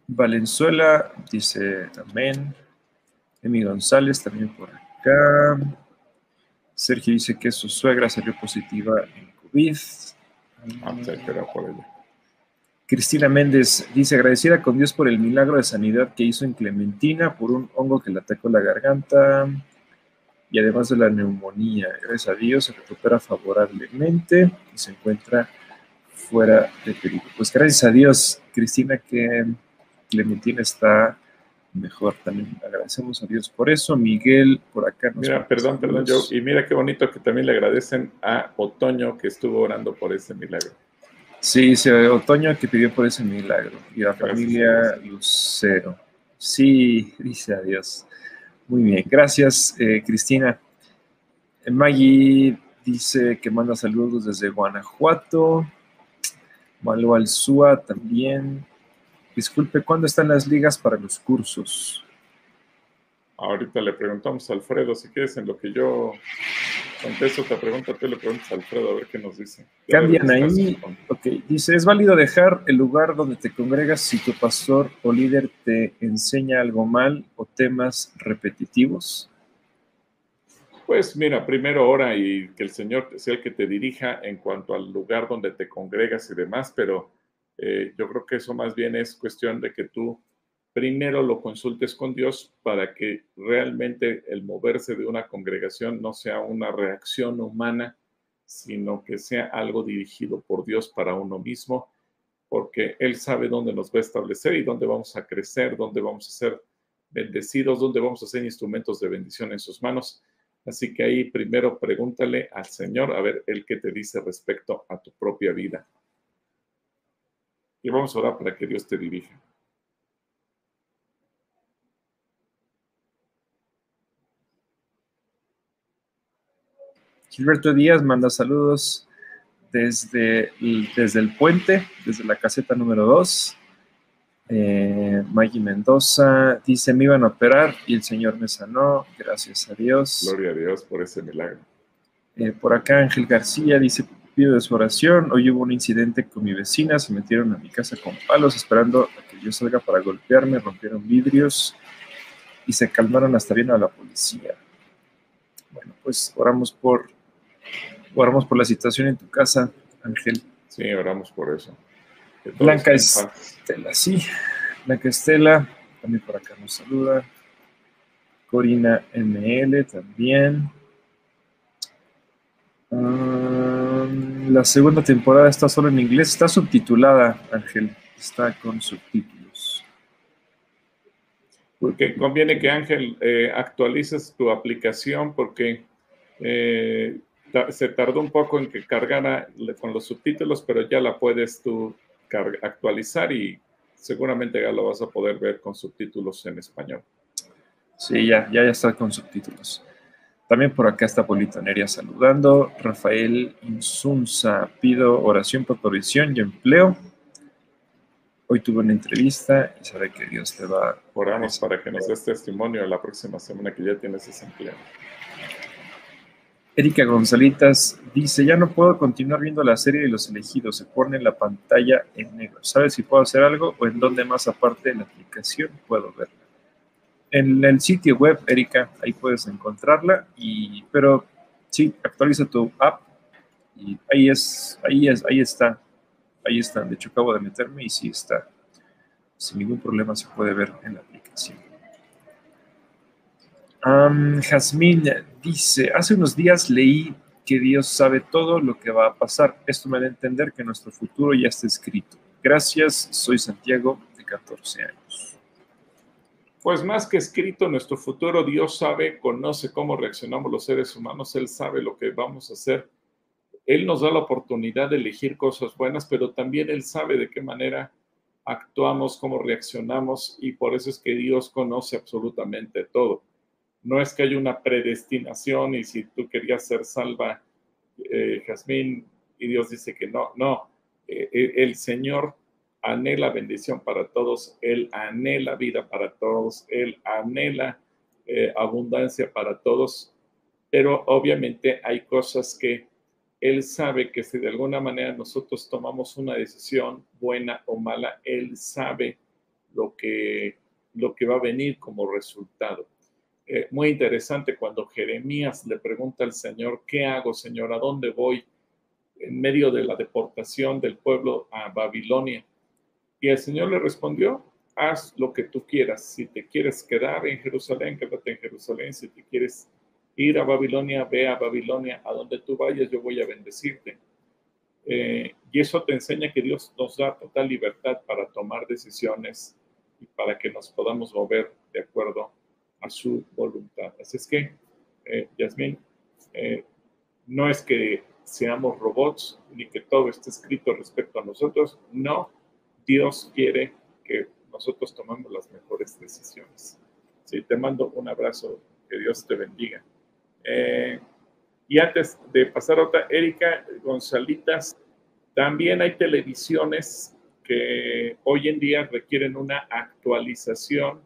Valenzuela dice amén. Emi González también por acá. Sergio dice que su suegra salió positiva en COVID. Ah, por Cristina Méndez dice agradecida con Dios por el milagro de sanidad que hizo en Clementina por un hongo que le atacó la garganta y además de la neumonía. Gracias a Dios se recupera favorablemente y se encuentra fuera de peligro. Pues gracias a Dios, Cristina, que Clementina está mejor. También agradecemos a Dios por eso. Miguel, por acá. Nos mira, perdón, perdón, yo. Y mira qué bonito que también le agradecen a Otoño que estuvo orando por ese milagro. Sí, sí, Otoño que pidió por ese milagro. Y la familia Lucero. Sí, dice adiós. Muy bien, gracias, eh, Cristina. Maggie dice que manda saludos desde Guanajuato. Malo Alzúa también. Disculpe, ¿cuándo están las ligas para los cursos? Ahorita le preguntamos a Alfredo, si quieres, en lo que yo contesto otra pregunta, tú le preguntas a Alfredo a ver qué nos dice. Cambian ahí. Ok, dice, ¿es válido dejar el lugar donde te congregas si tu pastor o líder te enseña algo mal o temas repetitivos? Pues mira, primero ora y que el Señor sea el que te dirija en cuanto al lugar donde te congregas y demás, pero eh, yo creo que eso más bien es cuestión de que tú primero lo consultes con Dios para que realmente el moverse de una congregación no sea una reacción humana, sino que sea algo dirigido por Dios para uno mismo, porque Él sabe dónde nos va a establecer y dónde vamos a crecer, dónde vamos a ser bendecidos, dónde vamos a ser instrumentos de bendición en sus manos. Así que ahí primero pregúntale al Señor a ver el que te dice respecto a tu propia vida. Y vamos a orar para que Dios te dirija. Gilberto Díaz manda saludos desde, desde el puente, desde la caseta número 2. Eh, Maggie Mendoza dice, me iban a operar y el Señor me sanó, gracias a Dios. Gloria a Dios por ese milagro. Eh, por acá Ángel García dice, pido de su oración. Hoy hubo un incidente con mi vecina, se metieron a mi casa con palos esperando a que yo salga para golpearme, rompieron vidrios y se calmaron hasta bien a la policía. Bueno, pues oramos por, oramos por la situación en tu casa, Ángel. Sí, oramos por eso. Blanca Estela, sí. Blanca Estela, también por acá nos saluda. Corina ML también. Ah, la segunda temporada está solo en inglés, está subtitulada, Ángel, está con subtítulos. Porque conviene que Ángel eh, actualices tu aplicación porque eh, se tardó un poco en que cargara con los subtítulos, pero ya la puedes tú actualizar y seguramente ya lo vas a poder ver con subtítulos en español. Sí, ya, ya, ya está con subtítulos. También por acá está Polito Neria saludando. Rafael Insunza, pido oración por provisión y empleo. Hoy tuve una entrevista y sabe que Dios te va. Oramos para que nos des testimonio la próxima semana que ya tienes ese empleo. Erika Gonzalitas dice, ya no puedo continuar viendo la serie de los elegidos, se pone la pantalla en negro. ¿Sabes si puedo hacer algo o en dónde más aparte de la aplicación puedo verla? En el sitio web, Erika, ahí puedes encontrarla, y, pero sí, actualiza tu app y ahí es, ahí es, ahí está, ahí está. De hecho, acabo de meterme y sí está. Sin ningún problema se puede ver en la aplicación. Jazmín dice, hace unos días leí que Dios sabe todo lo que va a pasar. Esto me da a entender que nuestro futuro ya está escrito. Gracias, soy Santiago, de 14 años. Pues más que escrito nuestro futuro, Dios sabe, conoce cómo reaccionamos los seres humanos, Él sabe lo que vamos a hacer. Él nos da la oportunidad de elegir cosas buenas, pero también Él sabe de qué manera actuamos, cómo reaccionamos, y por eso es que Dios conoce absolutamente todo no es que haya una predestinación y si tú querías ser salva, eh, Jazmín, y Dios dice que no, no, eh, eh, el Señor anhela bendición para todos, Él anhela vida para todos, Él anhela abundancia para todos, pero obviamente hay cosas que Él sabe que si de alguna manera nosotros tomamos una decisión buena o mala, Él sabe lo que, lo que va a venir como resultado. Eh, muy interesante cuando Jeremías le pregunta al Señor, ¿qué hago, Señor? ¿A dónde voy? En medio de la deportación del pueblo a Babilonia. Y el Señor le respondió, haz lo que tú quieras. Si te quieres quedar en Jerusalén, quédate en Jerusalén. Si te quieres ir a Babilonia, ve a Babilonia. A donde tú vayas, yo voy a bendecirte. Eh, y eso te enseña que Dios nos da total libertad para tomar decisiones y para que nos podamos mover de acuerdo su voluntad. Así es que, eh, eh, no es que seamos robots ni que todo esté escrito respecto a nosotros, no, Dios quiere que nosotros tomemos las mejores decisiones. Sí, te mando un abrazo, que Dios te bendiga. Eh, y antes de pasar otra, Erika Gonzalitas, también hay televisiones que hoy en día requieren una actualización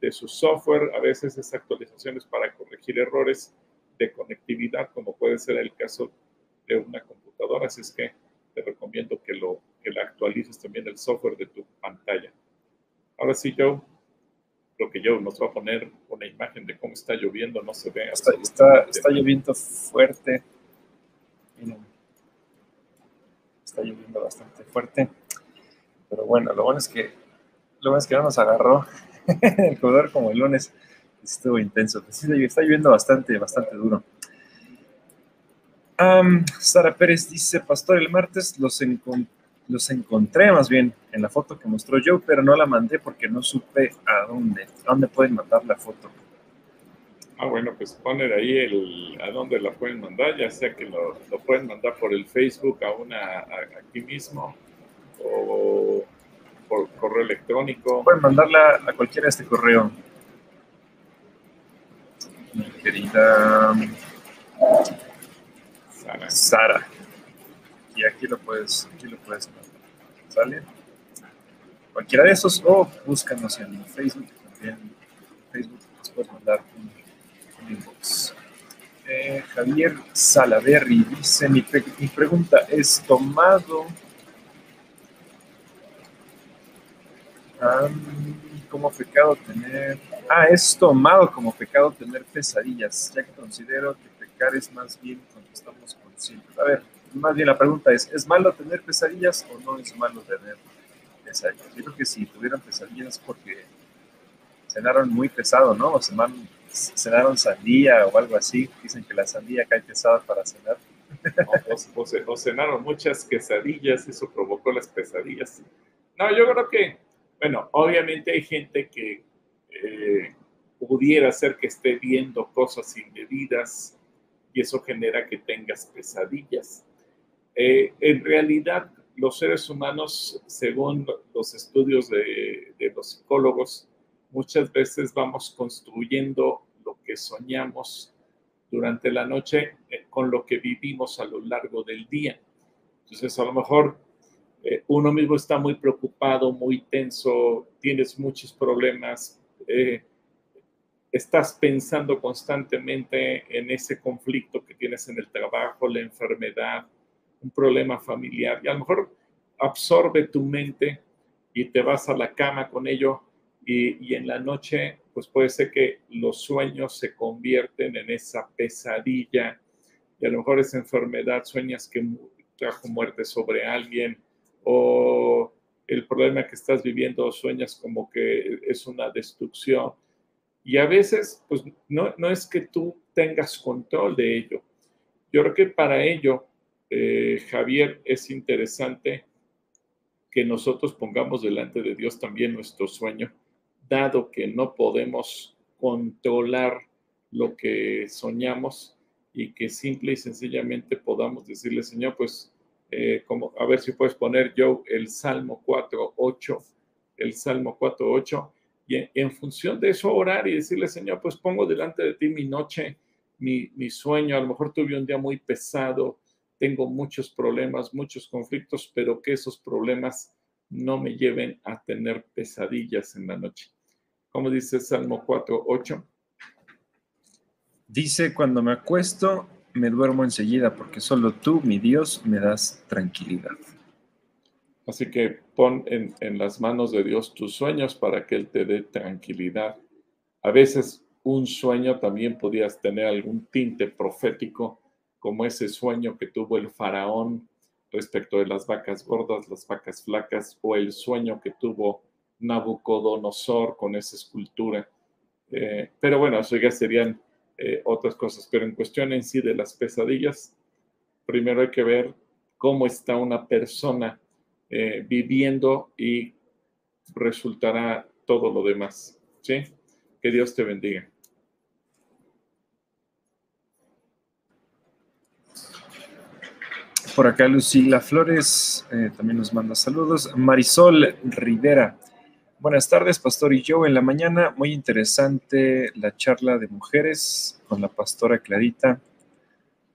de su software, a veces es actualizaciones para corregir errores de conectividad, como puede ser el caso de una computadora. Así es que te recomiendo que, lo, que la actualices también el software de tu pantalla. Ahora sí, Joe, lo que yo nos va a poner una imagen de cómo está lloviendo, no se ve. Está, está, está lloviendo fuerte. Está lloviendo bastante fuerte. Pero bueno, lo bueno es que lo bueno es que no nos agarró *laughs* el jugador como el lunes estuvo intenso. Pues está lloviendo bastante, bastante duro. Sara Pérez dice, Pastor, el martes los, los encontré más bien en la foto que mostró Joe, pero no la mandé porque no supe a dónde. ¿A dónde pueden mandar la foto? Ah, bueno, pues poner ahí el, a dónde la pueden mandar, ya sea que lo, pueden mandar por el Facebook a una aquí mismo o por correo electrónico. Pueden mandarla a cualquiera de este correo. Mi querida Sara. Sara. Y aquí lo puedes, aquí lo puedes mandar. ¿Sale? Cualquiera de esos o búscanos en Facebook también. Facebook nos puedes mandar un, inbox. Eh, Javier Salaverri dice, mi, mi pregunta es, ¿tomado Ah, como pecado tener. Ah, es tomado como pecado tener pesadillas, ya que considero que pecar es más bien cuando estamos conscientes. A ver, más bien la pregunta es: ¿es malo tener pesadillas o no es malo tener pesadillas? Yo creo que si tuvieran pesadillas porque cenaron muy pesado, ¿no? O cenaron sandía o algo así. Dicen que la sandía cae pesada para cenar. o, o, cenaron muchas quesadillas, eso provocó las pesadillas. No, yo creo que bueno, obviamente hay gente que eh, pudiera ser que esté viendo cosas indebidas y eso genera que tengas pesadillas. Eh, en realidad, los seres humanos, según los estudios de, los psicólogos, muchas veces vamos construyendo lo que soñamos durante la noche eh, con lo que vivimos a lo largo del día. Entonces, a lo mejor eh, uno mismo está muy preocupado, muy tenso, tienes muchos problemas, eh, estás pensando constantemente en ese conflicto que tienes en el trabajo, la enfermedad, un problema familiar, y a lo mejor absorbe tu mente y te vas a la cama con ello y, en la noche, pues puede ser que los sueños se convierten en esa pesadilla y a lo mejor esa enfermedad, sueñas que trajo muerte sobre alguien o el problema que estás viviendo, sueñas como que es una destrucción. Y a veces, pues no, no es que tú tengas control de ello. Yo creo que para ello, eh, Javier, es interesante que nosotros pongamos delante de Dios también nuestro sueño, dado que no podemos controlar lo que soñamos y que simple y sencillamente podamos decirle, Señor, pues, eh, como, a ver si puedes poner yo el Salmo 4.8, el Salmo 4.8, y en, función de eso orar y decirle, Señor, pues pongo delante de ti mi noche, mi, mi sueño, a lo mejor tuve un día muy pesado, tengo muchos problemas, muchos conflictos, pero que esos problemas no me lleven a tener pesadillas en la noche. Como dice Salmo 4.8. Dice, cuando me acuesto, me duermo enseguida, porque solo tú, mi Dios, me das tranquilidad. Así que pon en, las manos de Dios tus sueños para que Él te dé tranquilidad. A veces un sueño también podías tener algún tinte profético, como ese sueño que tuvo el faraón respecto de las vacas gordas, las vacas flacas, o el sueño que tuvo Nabucodonosor con esa escultura. Eh, pero bueno, eso ya serían eh, otras cosas. Pero en cuestión en sí de las pesadillas, primero hay que ver cómo está una persona eh, viviendo y resultará todo lo demás. ¿Sí? Que Dios te bendiga. Por acá Lucila Flores eh, también nos manda saludos. Marisol Rivera. Buenas tardes, Pastor y yo. En la mañana, muy interesante la charla de mujeres con la pastora Clarita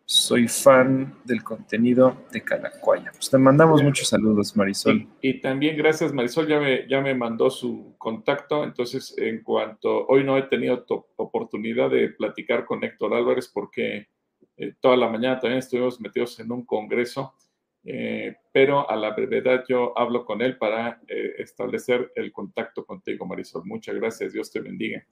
soy fan del contenido de Calacuaya. Pues te mandamos muchos saludos, Marisol. Y, también gracias, Marisol, ya me, ya me mandó su contacto. Entonces, en cuanto hoy no he tenido oportunidad de platicar con Héctor Álvarez porque eh, toda la mañana también estuvimos metidos en un congreso, eh, pero a la brevedad yo hablo con él para eh, establecer el contacto contigo, Marisol. Muchas gracias, Dios te bendiga.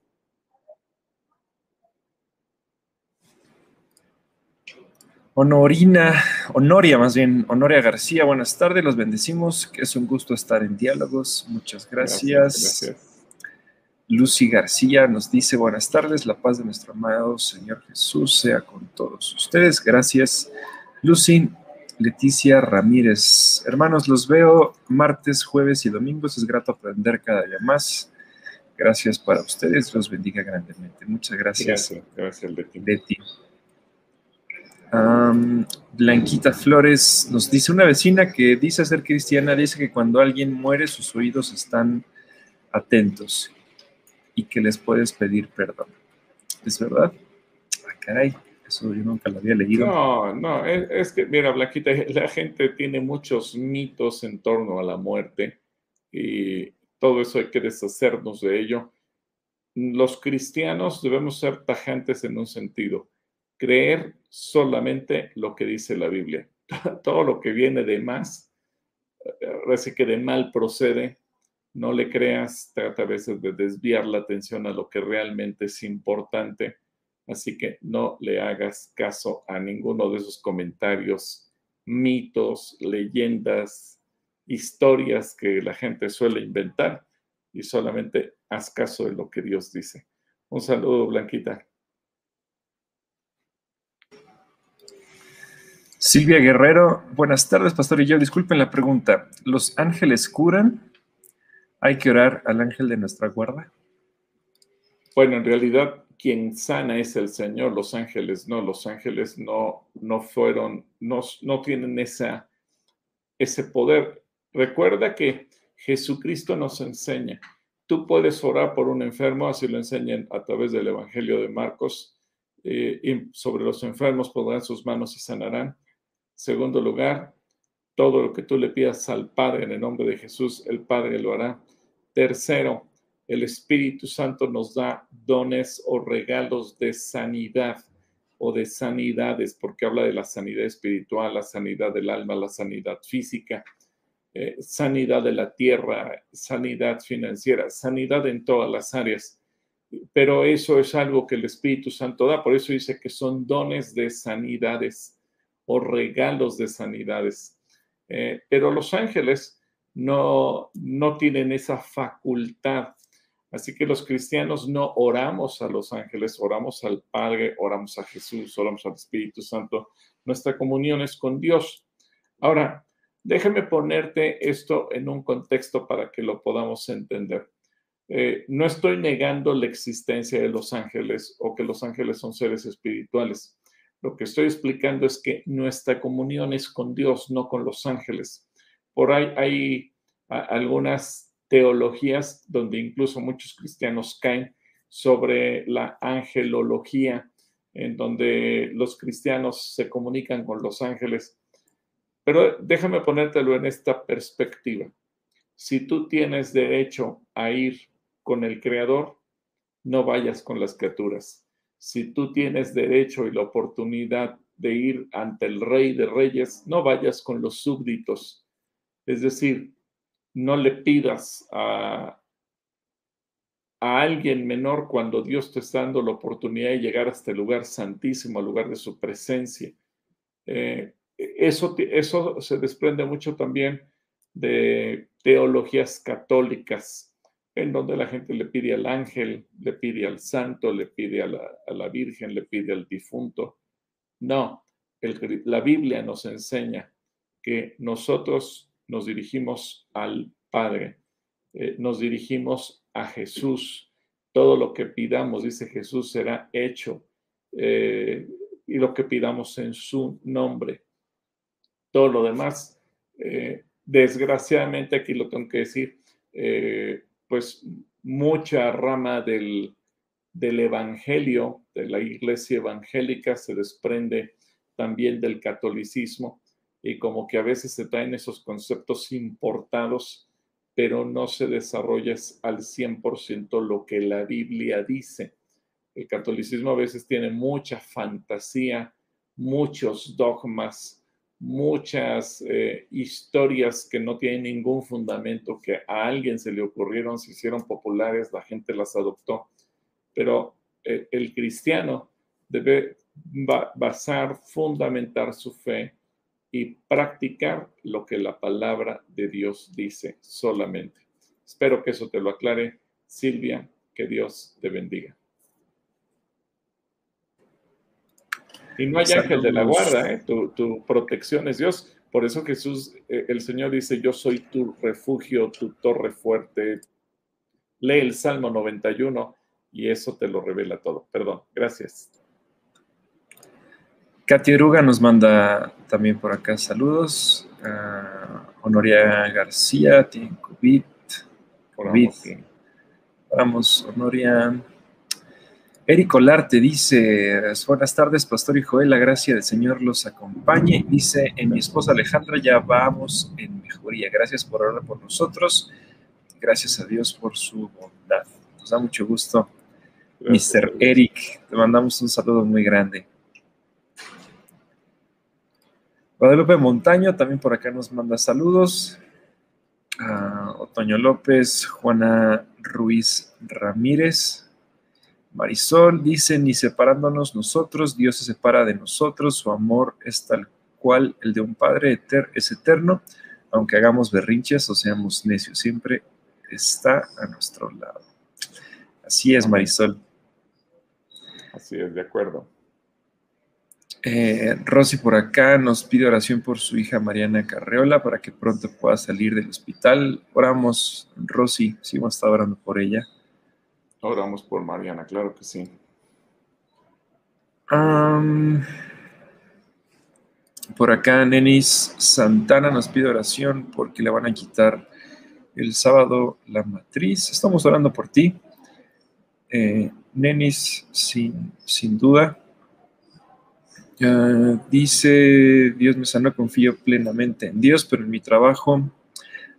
Honorina, Honoria más bien, Honoria García, buenas tardes, los bendecimos, es un gusto estar en diálogos, muchas gracias. Lucy García nos dice, buenas tardes, la paz de nuestro amado Señor Jesús sea con todos ustedes, gracias. Lucy, Leticia Ramírez, hermanos, los veo martes, jueves y domingos, es grato aprender cada día más. Gracias para ustedes, los bendiga grandemente. Muchas gracias. Gracias, Leti. Blanquita Flores nos dice una vecina que dice ser cristiana, dice que cuando alguien muere sus oídos están atentos y que les puedes pedir perdón. ¿Es verdad? Ah, caray, yo nunca lo había leído. No, no, es, que, mira, Blanquita, *laughs* la gente tiene muchos mitos en torno a la muerte y todo eso hay que deshacernos de ello. Los cristianos debemos ser tajantes en un sentido creer solamente lo que dice la Biblia. *laughs* Todo lo que viene de más, parece que de mal procede, no le creas, trata a veces de desviar la atención a lo que realmente es importante, así que no le hagas caso a ninguno de esos comentarios, mitos, leyendas, historias que la gente suele inventar y solamente haz caso de lo que Dios dice. Un saludo, Blanquita. Silvia Guerrero, buenas tardes, pastor y yo. Disculpen la pregunta. ¿Los ángeles curan? ¿Hay que orar al ángel de nuestra guarda? Bueno, en realidad quien sana es el Señor, los ángeles no, los ángeles no, no fueron, no, no tienen esa, ese poder. Recuerda que Jesucristo nos enseña. Tú puedes orar por un enfermo, así lo enseñan a través del Evangelio de Marcos, eh, y sobre los enfermos pondrán sus manos y sanarán. Segundo lugar, todo lo que tú le pidas al Padre en el nombre de Jesús, el Padre lo hará. Tercero, el Espíritu Santo nos da dones o regalos de sanidad o de sanidades, porque habla de la sanidad espiritual, la sanidad del alma, la sanidad física, eh, sanidad de la tierra, sanidad financiera, sanidad en todas las áreas. Pero eso es algo que el Espíritu Santo da, por eso dice que son dones de sanidades o regalos de sanidades. Eh, pero los ángeles no, no tienen esa facultad Así que los cristianos no oramos a los ángeles, oramos al Padre, oramos a Jesús, oramos al Espíritu Santo. Nuestra comunión es con Dios. Ahora, déjame ponerte esto en un contexto para que lo podamos entender. Eh, no estoy negando la existencia de los ángeles o que los ángeles son seres espirituales. Lo que estoy explicando es que nuestra comunión es con Dios, no con los ángeles. Por ahí hay algunas teologías donde incluso muchos cristianos caen sobre la angelología, en donde los cristianos se comunican con los ángeles. Pero déjame ponértelo en esta perspectiva. Si tú tienes derecho a ir con el Creador, no vayas con las criaturas. Si tú tienes derecho y la oportunidad de ir ante el Rey de Reyes, no vayas con los súbditos. Es decir, no le pidas a, alguien menor cuando Dios te está dando la oportunidad de llegar a este lugar santísimo, al lugar de su presencia. Eh, eso, eso se desprende mucho también de teologías católicas, en donde la gente le pide al ángel, le pide al santo, le pide a la, Virgen, le pide al difunto. No, la Biblia nos enseña que nosotros nos dirigimos al Padre, eh, nos dirigimos a Jesús. Todo lo que pidamos, dice Jesús, será hecho. Eh, y lo que pidamos en su nombre. Todo lo demás, eh, desgraciadamente aquí lo tengo que decir, pues mucha rama del, del Evangelio, de la iglesia evangélica, se desprende también del catolicismo y como que a veces se traen esos conceptos importados, pero no se desarrolla al 100% lo que la Biblia dice. El catolicismo a veces tiene mucha fantasía, muchos dogmas, muchas eh, historias que no tienen ningún fundamento, que a alguien se le ocurrieron, se hicieron populares, la gente las adoptó. Pero eh, el cristiano debe basar, fundamentar su fe y practicar lo que la palabra de Dios dice solamente. Espero que eso te lo aclare, Silvia, que Dios te bendiga. Y no hay ángel de la guarda, ¿eh? tu, protección es Dios. Por eso Jesús, eh, el Señor dice, yo soy tu refugio, tu torre fuerte. Lee el Salmo 91 y eso te lo revela todo. Perdón, gracias. Katia Eruga nos manda también por acá saludos. Honoria García tiene COVID. Vamos, Honoria. Eric Olarte dice, buenas tardes, Pastor y Joel, la gracia del Señor los acompañe. Dice, en mi esposa Alejandra ya vamos en mejoría. Gracias por orar por nosotros. Gracias a Dios por su bondad. Nos da mucho gusto. Mr. Eric, te mandamos un saludo muy grande. Guadalupe Montaño también por acá nos manda saludos. Otoño López, Juana Ruiz Ramírez. Marisol dice, ni separándonos nosotros, Dios se separa de nosotros, su amor es tal cual el de un padre es eterno, aunque hagamos berrinches o seamos necios, siempre está a nuestro lado. Así es, Marisol. Así es, de acuerdo. Eh, Rosy por acá nos pide oración por su hija Mariana Carreola para que pronto pueda salir del hospital. Oramos, Rosy, sí hemos estado orando por ella. Oramos por Mariana, claro que sí. por acá, Nenis Santana nos pide oración porque le van a quitar el sábado la matriz. Estamos orando por ti. Eh, Nenis, sin, sin duda dice, Dios me sana, confío plenamente en Dios, pero en mi trabajo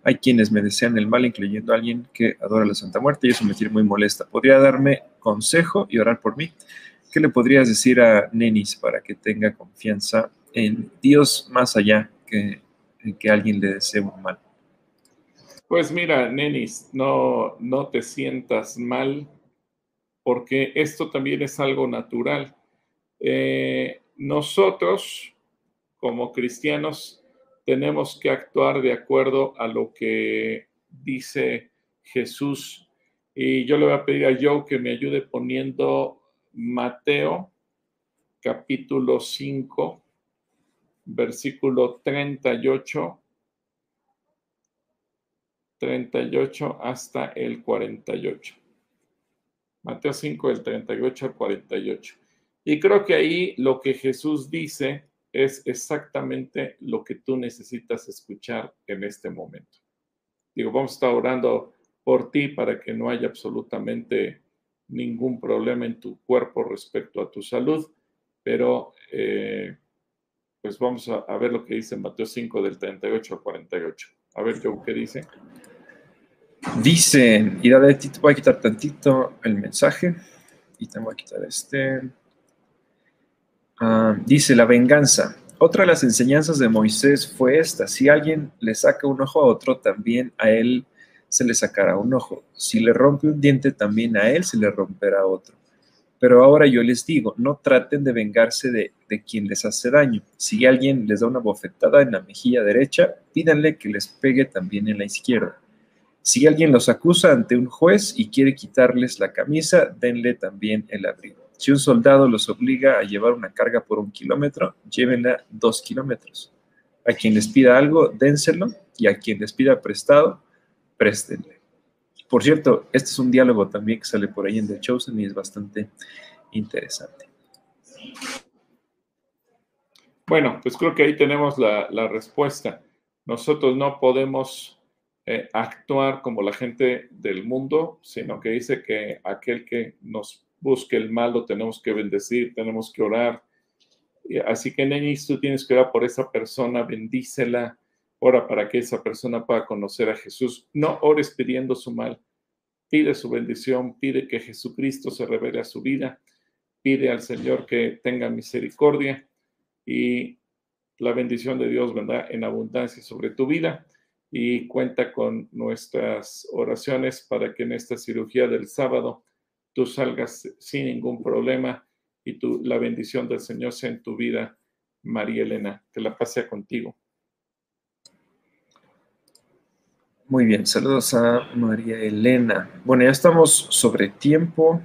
Hay quienes me desean el mal, incluyendo a alguien que adora la Santa Muerte, y eso me tiene muy molesta. ¿Podría darme consejo y orar por mí? ¿Qué le podrías decir a Nenis para que tenga confianza en Dios más allá que que alguien le desee un mal? Pues mira, Nenis, no, no te sientas mal porque esto también es algo natural. Eh, nosotros, como cristianos, tenemos que actuar de acuerdo a lo que dice Jesús. Y yo le voy a pedir a Joe que me ayude poniendo Mateo capítulo 5, versículo 38, 38 hasta el 48. Mateo 5, del 38 al 48. Y creo que ahí lo que Jesús dice es exactamente lo que tú necesitas escuchar en este momento. Digo, vamos a estar orando por ti para que no haya absolutamente ningún problema en tu cuerpo respecto a tu salud, pero eh, pues vamos a, ver lo que dice Mateo 5 del 38 al 48. A ver, ¿qué dice? Dice, y Tito, voy a quitar tantito el mensaje y te voy a quitar este. Ah, dice la venganza. Otra de las enseñanzas de Moisés fue esta: si alguien le saca un ojo a otro, también a él se le sacará un ojo. Si le rompe un diente, también a él se le romperá otro. Pero ahora yo les digo, no traten de vengarse de, de, quien les hace daño. Si alguien les da una bofetada en la mejilla derecha, pídanle que les pegue también en la izquierda. Si alguien los acusa ante un juez y quiere quitarles la camisa, denle también el abrigo. Si un soldado los obliga a llevar una carga por un kilómetro, llévenla dos kilómetros. A quien les pida algo, dénselo, y a quien les pida prestado, préstenle. Por cierto, este es un diálogo también que sale por ahí en The Chosen y es bastante interesante. Bueno, pues creo que ahí tenemos la, respuesta. Nosotros no podemos eh, actuar como la gente del mundo, sino que dice que aquel que nos busque el mal lo tenemos que bendecir, tenemos que orar. Así que, Nenis, tú tienes que orar por esa persona, bendícela, ora para que esa persona pueda conocer a Jesús. No ores pidiendo su mal, pide su bendición, pide que Jesucristo se revele a su vida, pide al Señor que tenga misericordia y la bendición de Dios vendrá en abundancia sobre tu vida. Y cuenta con nuestras oraciones para que en esta cirugía del sábado tú salgas sin ningún problema y tu, la bendición del Señor sea en tu vida, María Elena, que la pase contigo. Muy bien, saludos a María Elena. Bueno, ya estamos sobre tiempo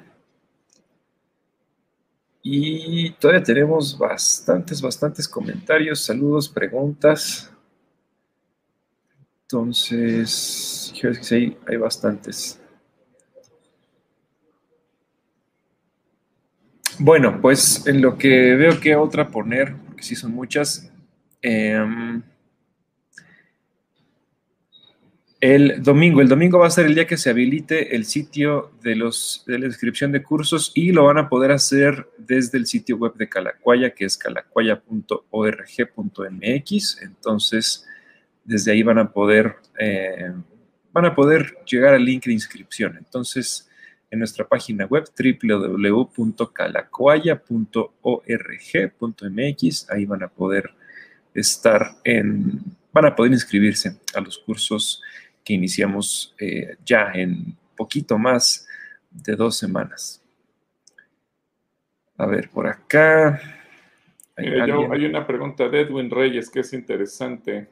y todavía tenemos bastantes, bastantes comentarios, saludos, preguntas. Entonces, sí, hay bastantes. Bueno, pues en lo que veo que otra poner, porque sí son muchas. Em, el domingo, el domingo va a ser el día que se habilite el sitio de, los, de la inscripción de cursos y lo van a poder hacer desde el sitio web de Calacuaya, que es calacuaya.org.mx. Entonces, desde ahí van a poder, eh, van a poder llegar al link de inscripción. Entonces, en nuestra página web www.calacoaya.org.mx, ahí van a poder estar en, van a poder inscribirse a los cursos que iniciamos eh, ya en poquito más de dos semanas. A ver, por acá. Hay, hay una pregunta de Edwin Reyes que es interesante.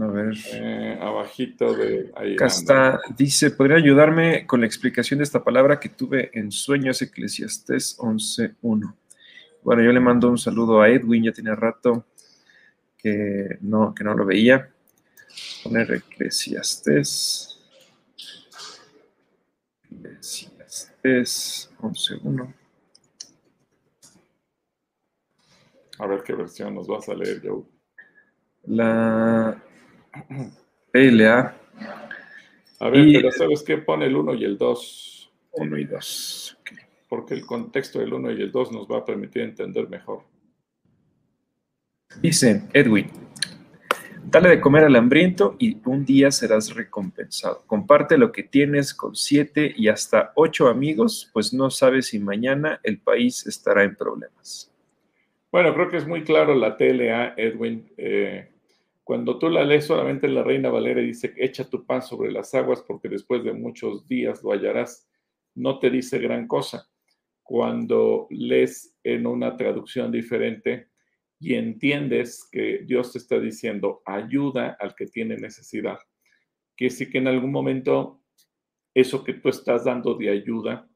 A ver. Eh, abajito de ahí. Acá está. Dice, ¿podría ayudarme con la explicación de esta palabra que tuve en sueños Eclesiastés 11.1? Bueno, yo le mando un saludo a Edwin, ya tiene rato que no, que no lo veía. Poner Eclesiastés. Eclesiastés 11.1. A ver qué versión nos vas a leer, Joe la PLA. A ver, pero ¿sabes qué? Pone el 1 y el 2. 1 y 2. Porque el contexto del 1 y el 2 nos va a permitir entender mejor. Dice Edwin, Dale de comer al hambriento y un día serás recompensado. Comparte lo que tienes con siete y hasta ocho amigos, pues no sabes si mañana el país estará en problemas. Bueno, creo que es muy claro la TLA, Edwin. Eh, cuando tú la lees solamente la Reina Valera dice, echa tu pan sobre las aguas porque después de muchos días lo hallarás, no te dice gran cosa. Cuando lees en una traducción diferente y entiendes que Dios te está diciendo, ayuda al que tiene necesidad, que sí que en algún momento eso que tú estás dando de ayuda,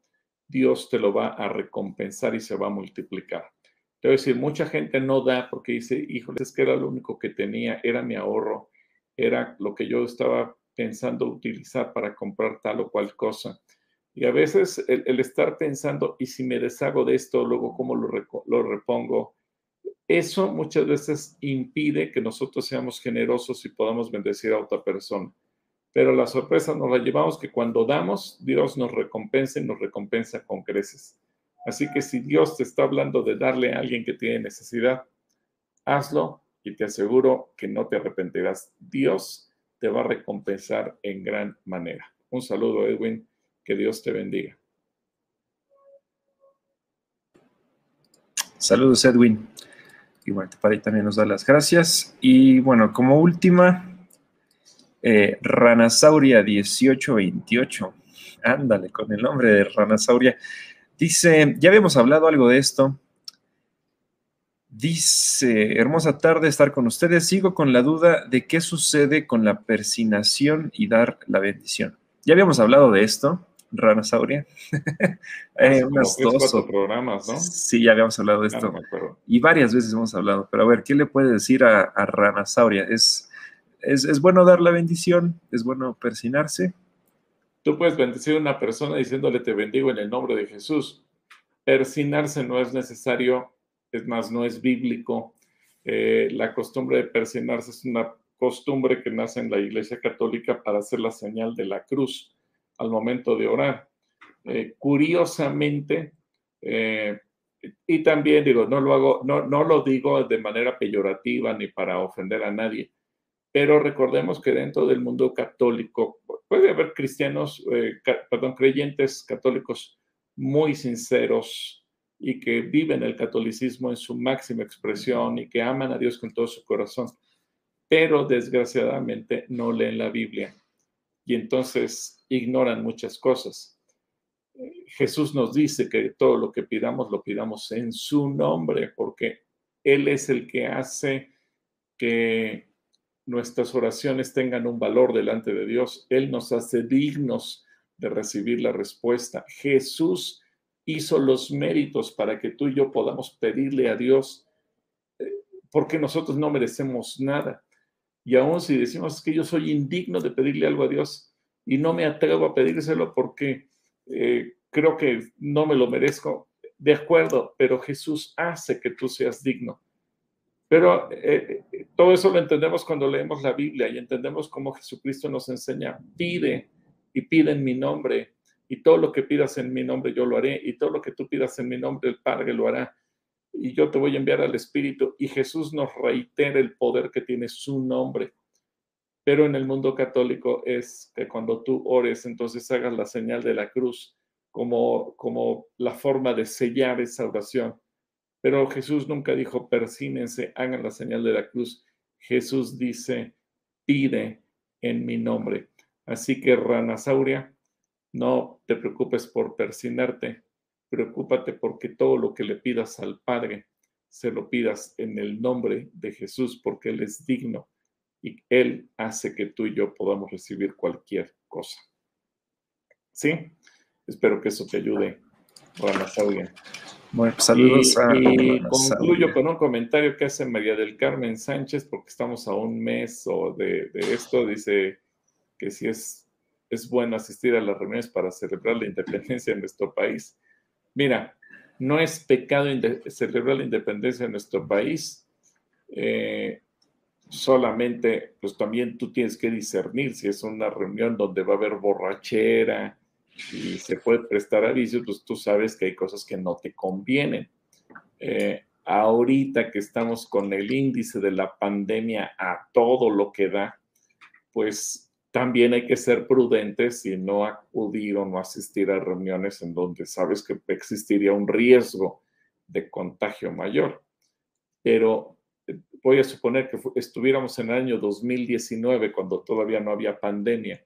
Dios te lo va a recompensar y se va a multiplicar. Te decir, mucha gente no da porque dice, híjole, es que era lo único que tenía, era mi ahorro, era lo que yo estaba pensando utilizar para comprar tal o cual cosa. Y a veces el, estar pensando, ¿y si me deshago de esto, luego cómo lo, lo repongo? Eso muchas veces impide que nosotros seamos generosos y podamos bendecir a otra persona. Pero la sorpresa nos la llevamos que cuando damos, Dios nos recompensa y nos recompensa con creces. Así que si Dios te está hablando de darle a alguien que tiene necesidad, hazlo y te aseguro que no te arrepentirás. Dios te va a recompensar en gran manera. Un saludo, Edwin. Que Dios te bendiga. Saludos, Edwin. Y bueno, Padre también nos da las gracias. Y bueno, como última, eh, Ranasauria 1828. Ándale, con el nombre de Ranasauria. Dice, ya habíamos hablado algo de esto. Dice, hermosa tarde estar con ustedes. Sigo con la duda de qué sucede con la persinación y dar la bendición. Ya habíamos hablado de esto, Rana Sauria. *laughs* eh, unas dos programas, ¿no? Sí, ya habíamos hablado de esto. y varias veces hemos hablado. Pero a ver, ¿qué le puede decir a, a Rana Sauria? ¿Es, es, es bueno dar la bendición? ¿Es bueno persinarse? Tú puedes bendecir a una persona diciéndole te bendigo en el nombre de Jesús. Persinarse no es necesario, es más, no es bíblico. Eh, la costumbre de persinarse es una costumbre que nace en la Iglesia Católica para hacer la señal de la cruz al momento de orar. Eh, curiosamente, eh, y también digo, no lo hago, no, no lo digo de manera peyorativa ni para ofender a nadie, pero recordemos que dentro del mundo católico puede haber cristianos, eh, perdón, creyentes católicos muy sinceros y que viven el catolicismo en su máxima expresión y que aman a Dios con todo su corazón, pero desgraciadamente no leen la Biblia y entonces ignoran muchas cosas. Jesús nos dice que todo lo que pidamos lo pidamos en su nombre, porque Él es el que hace que nuestras oraciones tengan un valor delante de Dios. Él nos hace dignos de recibir la respuesta. Jesús hizo los méritos para que tú y yo podamos pedirle a Dios, eh, porque nosotros no merecemos nada. Y aún si decimos que yo soy indigno de pedirle algo a Dios y no me atrevo a pedírselo porque eh, creo que no me lo merezco, de acuerdo, pero Jesús hace que tú seas digno. Pero eh, eh, todo eso lo entendemos cuando leemos la Biblia y entendemos cómo Jesucristo nos enseña, pide y pide en mi nombre, y todo lo que pidas en mi nombre yo lo haré, y todo lo que tú pidas en mi nombre el Padre lo hará, y yo te voy a enviar al Espíritu. Y Jesús nos reitera el poder que tiene su nombre. Pero en el mundo católico es que cuando tú ores, entonces hagas la señal de la cruz como, como la forma de sellar esa oración pero Jesús nunca dijo, persínense, hagan la señal de la cruz. Jesús dice, pide en mi nombre. Así que, Ranasauria, no te preocupes por persinarte, preocúpate porque todo lo que le pidas al Padre, se lo pidas en el nombre de Jesús, porque Él es digno y Él hace que tú y yo podamos recibir cualquier cosa. ¿Sí? Espero que eso te ayude, Ranasauria. Bueno, pues, saludos y, concluyo con un comentario que hace María del Carmen Sánchez, porque estamos a un mes o de, esto. Dice que si es, es bueno asistir a las reuniones para celebrar la independencia de nuestro país. Mira, no es pecado celebrar la independencia de nuestro país. Eh, solamente, pues también tú tienes que discernir si es una reunión donde va a haber borrachera, y se puede prestar a vicios, pues tú sabes que hay cosas que no te convienen. Eh, ahorita que estamos con el índice de la pandemia a todo lo que da, pues también hay que ser prudentes y no acudir o no asistir a reuniones en donde sabes que existiría un riesgo de contagio mayor. Pero eh, voy a suponer que estuviéramos en el año 2019 cuando todavía no había pandemia.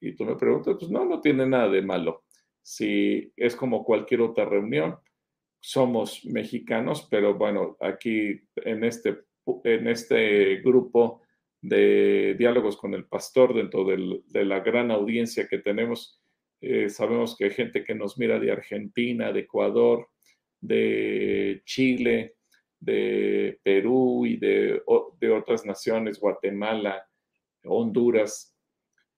Y tú me preguntas, pues no, no tiene nada de malo. Si es como cualquier otra reunión, somos mexicanos, pero bueno, aquí en este, en este grupo de diálogos con el pastor, dentro de la gran audiencia que tenemos. Eh, sabemos que hay gente que nos mira de Argentina, de Ecuador, de Chile, de Perú y de, de otras naciones, Guatemala, Honduras.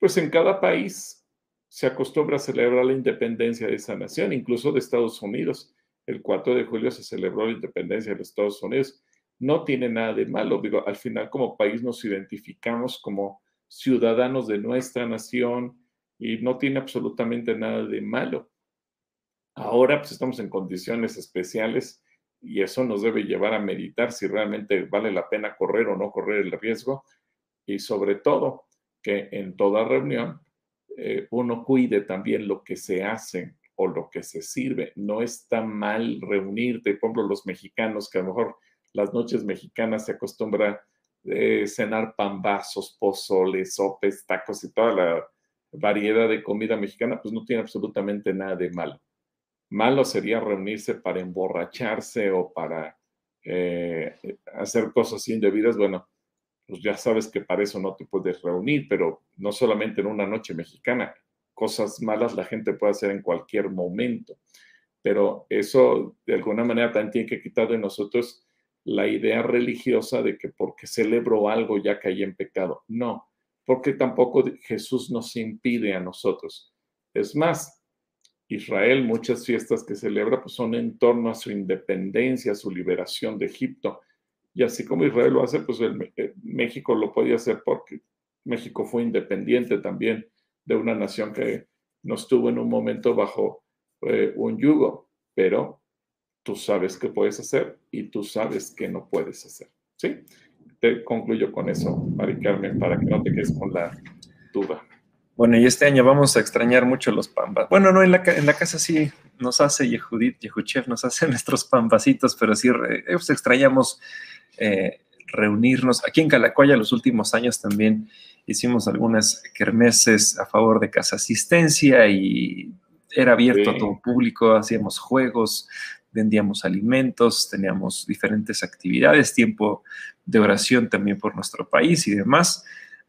Pues en cada país se acostumbra a celebrar la independencia de esa nación, incluso de Estados Unidos. El 4 de julio se celebró la independencia de Estados Unidos no tiene nada de malo. Digo, al final como país nos identificamos como ciudadanos de nuestra nación y no tiene absolutamente nada de malo. Ahora pues estamos en condiciones especiales y eso nos debe llevar a meditar si realmente vale la pena correr o no correr el riesgo y sobre todo que en toda reunión eh, uno cuide también lo que se hace o lo que se sirve. No está mal reunirte, por ejemplo, los mexicanos que a lo mejor las noches mexicanas se acostumbra a eh, cenar pambazos, pozoles, sopes, tacos y toda la variedad de comida mexicana, pues no tiene absolutamente nada de malo. Malo sería reunirse para emborracharse o para eh, hacer cosas indebidas. Bueno, pues ya sabes que para eso no te puedes reunir, pero no solamente en una noche mexicana. Cosas malas la gente puede hacer en cualquier momento. Pero eso de alguna manera también tiene que quitar de nosotros la idea religiosa de que porque celebro algo ya caí en pecado. No, porque tampoco Jesús nos impide a nosotros. Es más, Israel, muchas fiestas que celebra pues son en torno a su independencia, su liberación de Egipto. Y así como Israel lo hace, pues eh, México lo podía hacer porque México fue independiente también de una nación que no estuvo en un momento bajo eh, un yugo, pero tú sabes qué puedes hacer y tú sabes qué no puedes hacer. ¿Sí? Te concluyo con eso, Mari Carmen, para que no te quedes con la duda. Bueno, y este año vamos a extrañar mucho los pambas. Bueno, no, en la, en la casa sí nos hace Yehudit, Yehuchef nos hace *laughs* nuestros pambacitos, pero sí pues, extrañamos eh, reunirnos. Aquí en Calacoya los últimos años también hicimos algunas kermeses a favor de casa asistencia y era abierto a todo público, hacíamos juegos, vendíamos alimentos, teníamos diferentes actividades, tiempo de oración también por nuestro país y demás.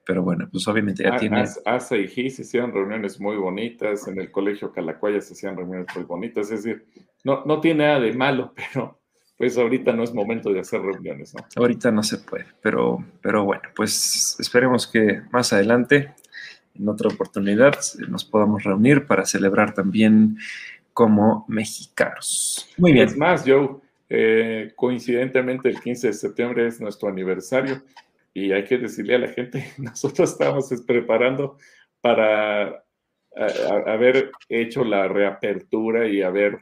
Pero bueno, pues obviamente ya tiene... Hace y GIS se hicieron reuniones muy bonitas, en el colegio Calacuaya se hacían reuniones muy bonitas, es decir, no, no tiene nada de malo, *laughs* pero pues ahorita no es momento de hacer reuniones, ¿no? Ahorita no se puede, pero, pero bueno, pues esperemos que más adelante, en otra oportunidad, nos podamos reunir para celebrar también como mexicanos. Muy bien. Es más, Joe, eh, coincidentemente el 15 de septiembre es nuestro aniversario y hay que decirle a la gente, *laughs* nosotros estábamos preparando para haber hecho la reapertura y haber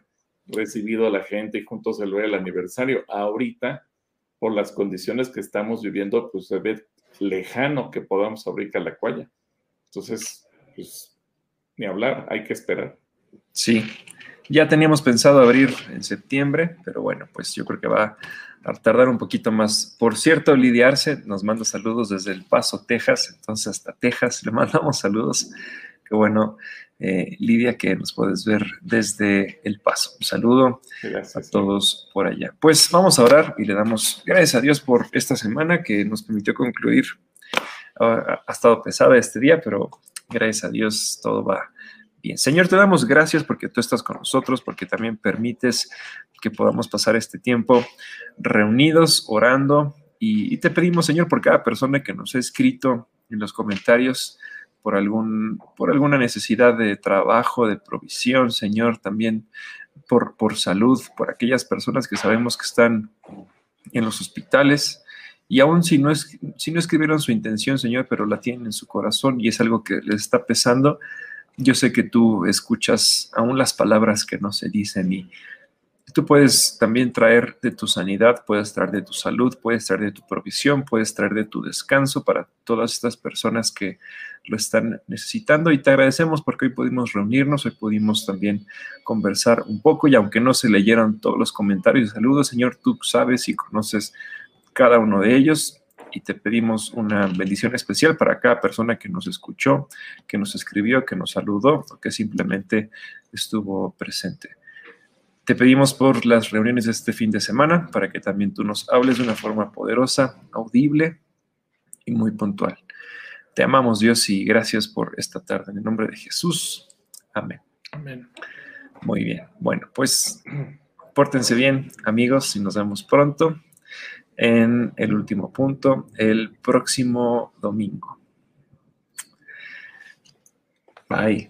recibido a la gente y juntos celebrar el aniversario. Ahorita, por las condiciones que estamos viviendo, pues se ve lejano que podamos abrir Calacuaya. Entonces, pues ni hablar, hay que esperar. Sí, ya teníamos pensado abrir en septiembre, pero bueno, pues yo creo que va a tardar un poquito más. Por cierto, lidiarse nos manda saludos desde El Paso, Texas, entonces hasta Texas le mandamos saludos. Qué bueno, eh, Lidia, que nos puedes ver desde El Paso. Un saludo a todos por allá. Pues vamos a orar y le damos gracias a Dios por esta semana que nos permitió concluir. ha estado pesada este día, pero gracias a Dios todo va Bien, Señor, te damos gracias porque tú estás con nosotros, porque también permites que podamos pasar este tiempo reunidos, orando. Y, te pedimos, Señor, por cada persona que nos ha escrito en los comentarios por, algún, por alguna necesidad de trabajo, de provisión, Señor, también por, por salud, por aquellas personas que sabemos que están en los hospitales. Y aún si no, es, si no escribieron su intención, Señor, pero la tienen en su corazón y es algo que les está pesando, yo sé que tú escuchas aún las palabras que no se dicen y Tú puedes también traer de tu sanidad, puedes traer de tu salud, puedes traer de tu provisión, puedes traer de tu descanso para todas estas personas que lo están necesitando. Y te agradecemos porque hoy pudimos reunirnos, hoy pudimos también conversar un poco y aunque no se leyeron todos los comentarios y saludos, Señor, tú sabes y conoces cada uno de ellos y te pedimos una bendición especial para cada persona que nos escuchó, que nos escribió, que nos saludó que simplemente estuvo presente. Te pedimos por las reuniones de este fin de semana para que también tú nos hables de una forma poderosa, audible y muy puntual. Te amamos Dios y gracias por esta tarde. En el nombre de Jesús. Amén. Amén. Muy bien. Bueno, pues pórtense bien amigos y nos vemos pronto en el último punto el próximo domingo. Bye.